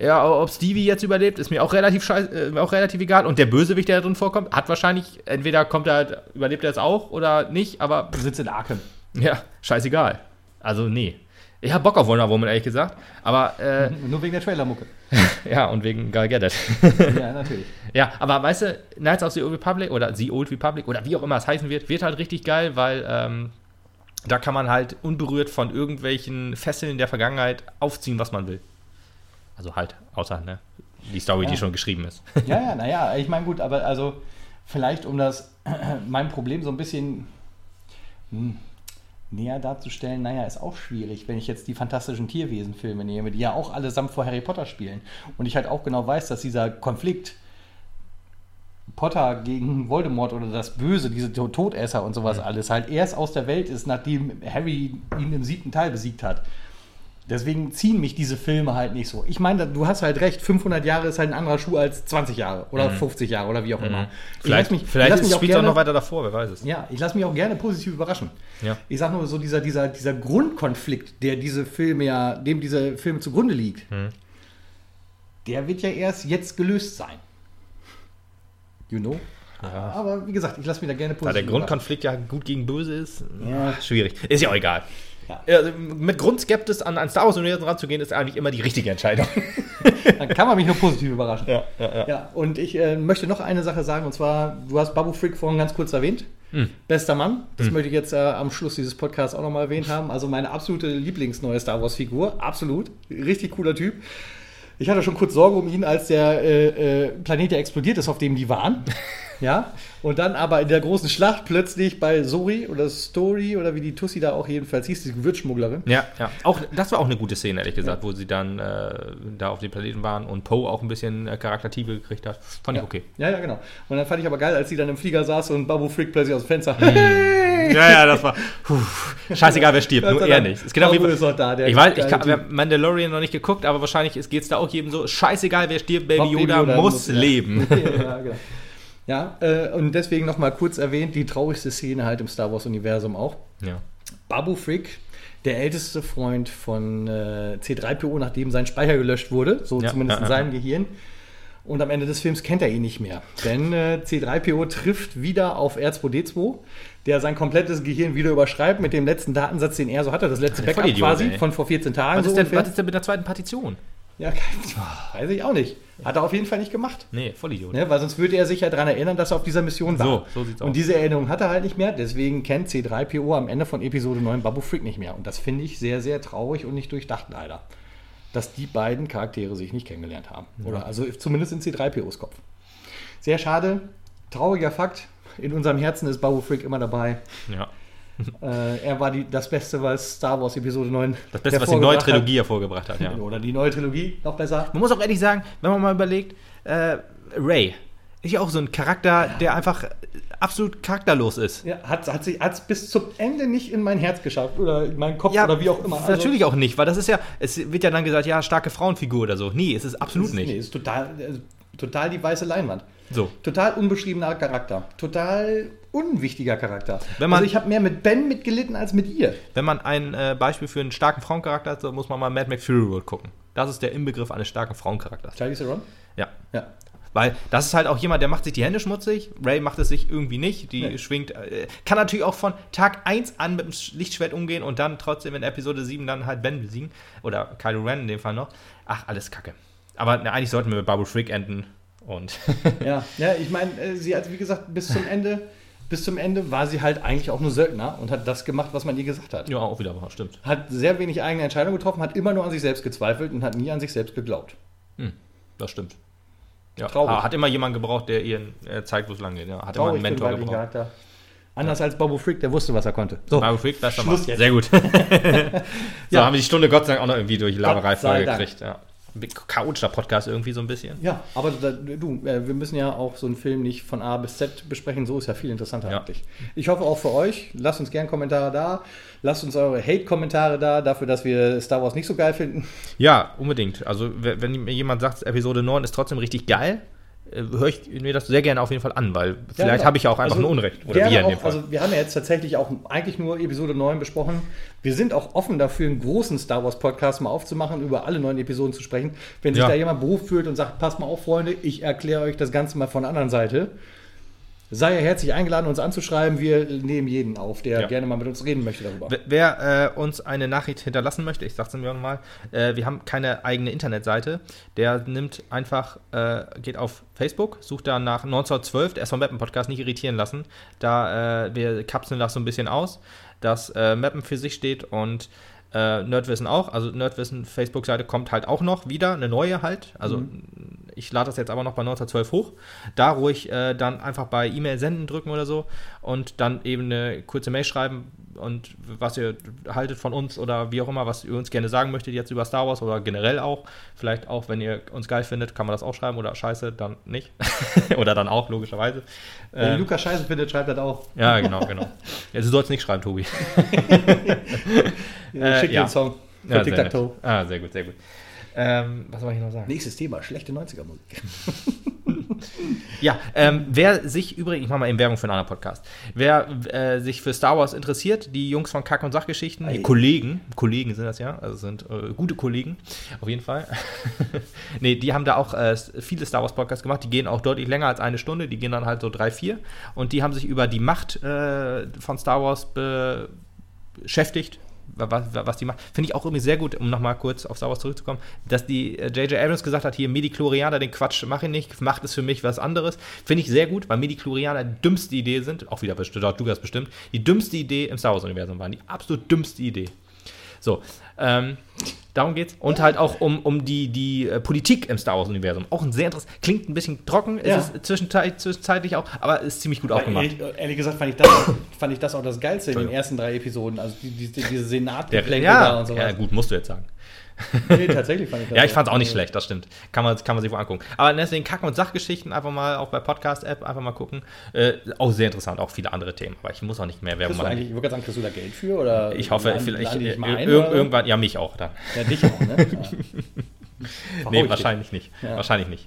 Speaker 3: Ja, ob Stevie jetzt überlebt, ist mir auch relativ scheiß, äh, auch relativ egal. Und der Bösewicht, der da drin vorkommt, hat wahrscheinlich, entweder kommt er halt, überlebt er es auch oder nicht, aber
Speaker 2: Du sitzt in Arkham.
Speaker 3: ja, scheißegal. Also, nee. Ich hab Bock auf Wonder Woman, ehrlich gesagt. Aber, äh,
Speaker 2: Nur wegen der Trailermucke.
Speaker 3: ja, und wegen Gal Gadot.
Speaker 2: ja, natürlich.
Speaker 3: ja, aber weißt du, Knights of the Old Republic oder The Old Republic oder wie auch immer es heißen wird, wird halt richtig geil, weil ähm, da kann man halt unberührt von irgendwelchen Fesseln der Vergangenheit aufziehen, was man will. Also halt, außer, ne, die Story,
Speaker 2: Ja.
Speaker 3: die schon geschrieben ist.
Speaker 2: Ja, ja, naja, ich meine, gut, aber also vielleicht, um das mein Problem so ein bisschen hm, näher darzustellen, naja, ist auch schwierig, wenn ich jetzt die fantastischen Tierwesen-Filme nehme, die ja auch allesamt vor Harry Potter spielen. Und ich halt auch genau weiß, dass dieser Konflikt Potter gegen Voldemort oder das Böse, diese To- Todesser und sowas alles, halt erst aus der Welt ist, nachdem Harry ihn im siebten Teil besiegt hat. Deswegen ziehen mich diese Filme halt nicht so. Ich meine, du hast halt recht, 500 Jahre ist halt ein anderer Schuh als 20 Jahre oder 50 Jahre oder wie auch immer. Ich
Speaker 3: Mhm. Vielleicht,
Speaker 2: mich, ich
Speaker 3: vielleicht
Speaker 2: mich
Speaker 3: spielt es auch
Speaker 2: gerne-
Speaker 3: noch weiter davor, wer weiß es.
Speaker 2: ja, ich lasse mich auch gerne positiv überraschen.
Speaker 3: Ja.
Speaker 2: Ich sage nur so, dieser, dieser, dieser Grundkonflikt, der diese Filme ja, dem diese Filme zugrunde liegt,
Speaker 3: Hm.
Speaker 2: der wird ja erst jetzt gelöst sein. You know? Aber wie gesagt, ich lasse mich da gerne
Speaker 3: Da
Speaker 2: positiv
Speaker 3: der Grundkonflikt ja gut gegen böse ist,
Speaker 2: Ja.
Speaker 3: schwierig. Ist ja auch egal.
Speaker 2: Ja.
Speaker 3: Also mit Grundskeptis an ein Star Wars-Universum ranzugehen, ist eigentlich immer die richtige Entscheidung.
Speaker 2: Dann kann man mich nur positiv überraschen.
Speaker 3: ja, ja, ja.
Speaker 2: Und ich äh, möchte noch eine Sache sagen, und zwar, du hast Babu Frick vorhin ganz kurz erwähnt.
Speaker 3: Hm.
Speaker 2: Bester Mann. Das möchte ich jetzt äh, am Schluss dieses Podcasts auch nochmal erwähnt haben. Also meine absolute Lieblingsneue Star Wars-Figur. Absolut. Richtig cooler Typ. Ich hatte schon kurz Sorge um ihn, als der äh, äh, Planet ja explodiert ist, auf dem die waren. ja. Und dann aber in der großen Schlacht plötzlich bei Sori oder Story oder wie die Tussi da auch jedenfalls hieß, die Gewürzschmugglerin.
Speaker 3: Ja, ja. Auch, das war auch eine gute Szene, ehrlich gesagt, wo sie dann äh, da auf dem Planeten waren und Poe auch ein bisschen äh, Charaktertiefe gekriegt hat. Fand ich
Speaker 2: Ja.
Speaker 3: okay.
Speaker 2: Ja, ja, genau. Und dann fand ich aber geil, als sie dann im Flieger saß und Babu Frick plötzlich aus dem Fenster.
Speaker 3: Ja, ja, das war. Puh, scheißegal, wer stirbt, nur er nicht. Es geht
Speaker 2: Babu
Speaker 3: Fall,
Speaker 2: ist noch da, der
Speaker 3: ich weiß, ich kann,
Speaker 2: Typ.
Speaker 3: haben Mandalorian noch nicht geguckt, aber wahrscheinlich geht es da auch jedem so. Scheißegal, wer stirbt, Baby
Speaker 2: Baby
Speaker 3: Yoda,
Speaker 2: Yoda
Speaker 3: muss,
Speaker 2: muss, ja.
Speaker 3: leben.
Speaker 2: ja, genau. Ja, äh, und deswegen nochmal kurz erwähnt, die traurigste Szene halt im Star Wars-Universum auch.
Speaker 3: Ja.
Speaker 2: Babu Frick, der älteste Freund von äh, C3PO, nachdem sein Speicher gelöscht wurde, so
Speaker 3: Ja,
Speaker 2: zumindest
Speaker 3: ja,
Speaker 2: in seinem Gehirn. Und am Ende des Films kennt er ihn nicht mehr. Denn äh, C3PO trifft wieder auf R2D2, der sein komplettes Gehirn wieder überschreibt mit dem letzten Datensatz, den er so hatte, das letzte Backup quasi
Speaker 3: ey.
Speaker 2: von vor 14 Tagen.
Speaker 3: Was,
Speaker 2: so
Speaker 3: ist denn, was ist denn mit der zweiten Partition?
Speaker 2: Ja, weiß ich auch nicht. Hat er auf jeden Fall nicht gemacht.
Speaker 3: Nee, Vollidiot.
Speaker 2: Ne, weil sonst würde er sich ja daran erinnern, dass er auf dieser Mission war.
Speaker 3: So, so sieht's
Speaker 2: Und
Speaker 3: aus.
Speaker 2: diese Erinnerung hat er halt nicht mehr. Deswegen kennt C3PO am Ende von Episode 9 Babu Frick nicht mehr. Und das finde ich sehr, sehr traurig und nicht durchdacht leider. Dass die beiden Charaktere sich nicht kennengelernt haben. Oder also zumindest in C3POs Kopf. Sehr schade. Trauriger Fakt. In unserem Herzen ist Babu Frick immer dabei.
Speaker 3: Ja.
Speaker 2: Äh, er war die, das Beste, was Star Wars Episode 9
Speaker 3: Das Beste, was die neue
Speaker 2: hervorgebracht hat.
Speaker 3: Trilogie hervorgebracht hat, ja.
Speaker 2: Oder die neue Trilogie, noch besser.
Speaker 3: Man muss auch ehrlich sagen, wenn man mal überlegt, äh, Ray ist ja auch so ein Charakter, der einfach absolut charakterlos ist.
Speaker 2: Ja, hat hat sie hat's bis zum Ende nicht in mein Herz geschafft oder in meinen Kopf oder wie auch immer. Also-
Speaker 3: Natürlich auch nicht, weil das ist ja, es wird ja dann gesagt, ja, starke Frauenfigur oder so. Nee, es ist absolut
Speaker 2: ist,
Speaker 3: nicht.
Speaker 2: Nee, ist total, also, total die weiße Leinwand.
Speaker 3: So.
Speaker 2: Total unbeschriebener Charakter. Total unwichtiger Charakter.
Speaker 3: Wenn man-
Speaker 2: also ich habe mehr mit Ben mitgelitten als mit ihr.
Speaker 3: Wenn man ein äh, Beispiel für einen starken Frauencharakter hat, so muss man mal Mad Max Fury Road gucken. Das ist der Inbegriff eines starken Frauencharakters.
Speaker 2: Charlie Theron?
Speaker 3: Ja.
Speaker 2: Ja.
Speaker 3: Weil das ist halt auch jemand, der macht sich die Hände schmutzig. Ray macht es sich irgendwie nicht. Die
Speaker 2: Nee.
Speaker 3: schwingt. Äh, kann natürlich auch von Tag 1 an mit dem Lichtschwert umgehen und dann trotzdem in Episode 7 dann halt Ben besiegen. Oder Kylo Ren in dem Fall noch. Ach, alles Kacke. Aber na, eigentlich sollten wir mit Babu Frick enden. Und
Speaker 2: Ja, ja ich meine, äh, sie hat, wie gesagt, bis zum Ende, bis zum Ende war sie halt eigentlich auch nur Söldner und hat das gemacht, was man ihr gesagt hat.
Speaker 3: ja, auch wieder wahr, stimmt.
Speaker 2: Hat sehr wenig eigene Entscheidungen getroffen, hat immer nur an sich selbst gezweifelt und hat nie an sich selbst geglaubt.
Speaker 3: Das stimmt. Ja,
Speaker 2: Traurig.
Speaker 3: Hat immer jemand gebraucht, der ihr äh, zeigt, wo es lang geht. Ja, hat immer einen
Speaker 2: Traurig für den
Speaker 3: Mentor gebraucht.
Speaker 2: Charakter. Anders als Bobo Freak, der wusste, was er konnte. So,
Speaker 3: Babu Frick, bester
Speaker 2: Schluss jetzt.
Speaker 3: Sehr gut. so,
Speaker 2: Ja.
Speaker 3: haben wir die Stunde Gott sei Dank auch noch irgendwie durch Laberei vollgekriegt. Ja. Chaotischer Podcast irgendwie so ein bisschen.
Speaker 2: Ja, aber da, du, äh, wir müssen ja auch so einen Film nicht von A bis Z besprechen. So ist ja viel interessanter
Speaker 3: Ja.
Speaker 2: eigentlich. Ich hoffe auch für euch. Lasst uns gerne Kommentare da. Lasst uns eure Hate-Kommentare da, dafür, dass wir Star Wars nicht so geil finden.
Speaker 3: Ja, unbedingt. Also, we- wenn mir jemand sagt, Episode 9 ist trotzdem richtig geil, höre ich mir das sehr gerne auf jeden Fall an, weil vielleicht
Speaker 2: genau.
Speaker 3: habe ich ja auch einfach
Speaker 2: Also,
Speaker 3: ein Unrecht. Oder wir in
Speaker 2: auch,
Speaker 3: dem Fall.
Speaker 2: Also wir haben ja jetzt tatsächlich auch eigentlich nur Episode 9 besprochen. Wir sind auch offen dafür, einen großen Star Wars Podcast mal aufzumachen, über alle neuen Episoden zu sprechen. Wenn sich
Speaker 3: Ja.
Speaker 2: da jemand berufen fühlt und sagt, passt mal auf, Freunde, ich erkläre euch das Ganze mal von der anderen Seite. Sei er herzlich eingeladen, uns anzuschreiben. Wir nehmen jeden auf, der
Speaker 3: Ja.
Speaker 2: gerne mal mit uns reden möchte darüber.
Speaker 3: Wer- äh, uns eine Nachricht hinterlassen möchte, ich sag's mir nochmal, äh, wir haben keine eigene Internetseite. Der nimmt einfach, äh, geht auf Facebook, sucht da nach 1912, der SV Mappen Podcast nicht irritieren lassen. Da äh, wir kapseln das so ein bisschen aus, dass äh, Mappen für sich steht und äh, Nerdwissen auch. Also Nerdwissen Facebook-Seite kommt halt auch noch wieder, eine neue halt. Also ich lade das jetzt aber noch bei 1912 hoch. Da ruhig äh, dann einfach bei E-Mail senden drücken oder so und dann eben eine kurze Mail schreiben und was ihr haltet von uns oder wie auch immer, was ihr uns gerne sagen möchtet jetzt über Star Wars oder generell auch. Vielleicht auch, wenn ihr uns geil findet, kann man das auch schreiben oder scheiße, dann nicht. oder dann auch, logischerweise.
Speaker 2: Wenn
Speaker 3: Ähm,
Speaker 2: Lukas Scheiße findet, schreibt das auch.
Speaker 3: ja, genau, genau. Ja, du sollst nicht schreiben, Tobi. Äh,
Speaker 2: Schickt
Speaker 3: ja.
Speaker 2: den Song von
Speaker 3: Ja,
Speaker 2: Tic
Speaker 3: sehr
Speaker 2: Tac Toe.
Speaker 3: nett. Ah, sehr gut, sehr gut. Ähm, was soll ich noch sagen?
Speaker 2: Nächstes Thema, schlechte 90er-Musik.
Speaker 3: Ja, ähm, wer sich übrigens, ich mache mal eben Werbung für einen anderen Podcast, wer äh, sich für Star Wars interessiert, die Jungs von Kack- und Sachgeschichten, die. Kollegen, Kollegen sind das ja, also sind äh, gute Kollegen, auf jeden Fall. nee, die haben da auch äh, viele Star Wars Podcasts gemacht, die gehen auch deutlich länger als eine Stunde, die gehen dann halt so drei, vier und die haben sich über die Macht äh, von Star Wars be beschäftigt, was, was die macht. Finde ich auch irgendwie sehr gut, um nochmal kurz auf Star Wars zurückzukommen, dass die äh, J.J. Abrams gesagt hat, hier Medichlorianer, den Quatsch mache ich nicht, macht es für mich was anderes. Finde ich sehr gut, weil Medichlorianer die dümmste Idee sind, auch wieder bestimmt, Lukas bestimmt, die dümmste Idee im Star Wars-Universum waren, die absolut dümmste Idee. So, ähm, darum geht's. Und halt auch um, um die, die äh, Politik im Star Wars-Universum. Auch ein sehr interessant, klingt ein bisschen trocken,
Speaker 2: Ja.
Speaker 3: ist es zwischenzeit, zwischenzeitlich auch, aber ist ziemlich gut aufgemacht.
Speaker 2: Ehrlich, ehrlich gesagt fand ich, das, fand ich das auch das Geilste in den ersten drei Episoden. Also die, die, diese Senatgeplänkel
Speaker 3: ja,
Speaker 2: da und so
Speaker 3: ja, gut, musst du jetzt sagen.
Speaker 2: Nee, tatsächlich fand ich das
Speaker 3: Ja, ich fand es auch nicht schlecht, das stimmt. Kann man, kann man sich wohl angucken. Aber deswegen Kacken- und Sachgeschichten einfach mal auch bei Podcast-App einfach mal gucken. Äh, auch sehr interessant, auch viele andere Themen. Aber ich muss auch nicht mehr Werbung machen.
Speaker 2: ich gerade sagen, kriegst du da Geld für? Oder
Speaker 3: Ich hoffe,
Speaker 2: laden-
Speaker 3: vielleicht
Speaker 2: laden die
Speaker 3: äh,
Speaker 2: ein, oder?
Speaker 3: irgendwann, ja, mich auch dann.
Speaker 2: Ja, dich auch, ne? Ja.
Speaker 3: Nee, wahrscheinlich nicht.
Speaker 2: Ja.
Speaker 3: Wahrscheinlich nicht.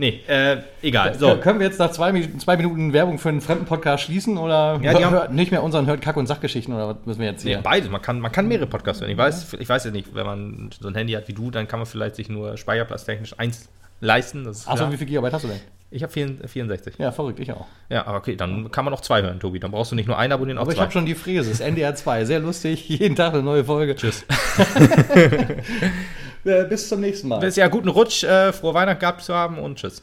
Speaker 3: Nee, äh, egal.
Speaker 2: So. Können wir jetzt nach zwei, zwei Minuten Werbung für einen fremden Podcast schließen? Oder
Speaker 3: Ja, die haben-
Speaker 2: hört nicht mehr unseren Hört Kack- und Sachgeschichten? Oder was müssen wir jetzt
Speaker 3: nee,
Speaker 2: hier?
Speaker 3: beides. Man kann, man kann mehrere Podcasts hören. Ich weiß, ich weiß ja nicht, wenn man so ein Handy hat wie du, dann kann man vielleicht sich nur speicherplatztechnisch eins leisten.
Speaker 2: Achso, wie viel Gigabyte hast du denn?
Speaker 3: Ich habe 64.
Speaker 2: Ja, verrückt, ich auch.
Speaker 3: Ja, aber okay, dann kann man auch zwei hören, Tobi. Dann brauchst du nicht nur einen abonnieren, auch
Speaker 2: Aber ich
Speaker 3: zwei.
Speaker 2: habe schon die Fräse, NDR 2. Sehr lustig, jeden Tag eine neue Folge.
Speaker 3: Tschüss.
Speaker 2: Äh, bis zum nächsten Mal.
Speaker 3: Bis ja, guten Rutsch, äh, frohe Weihnachten gehabt zu haben und tschüss.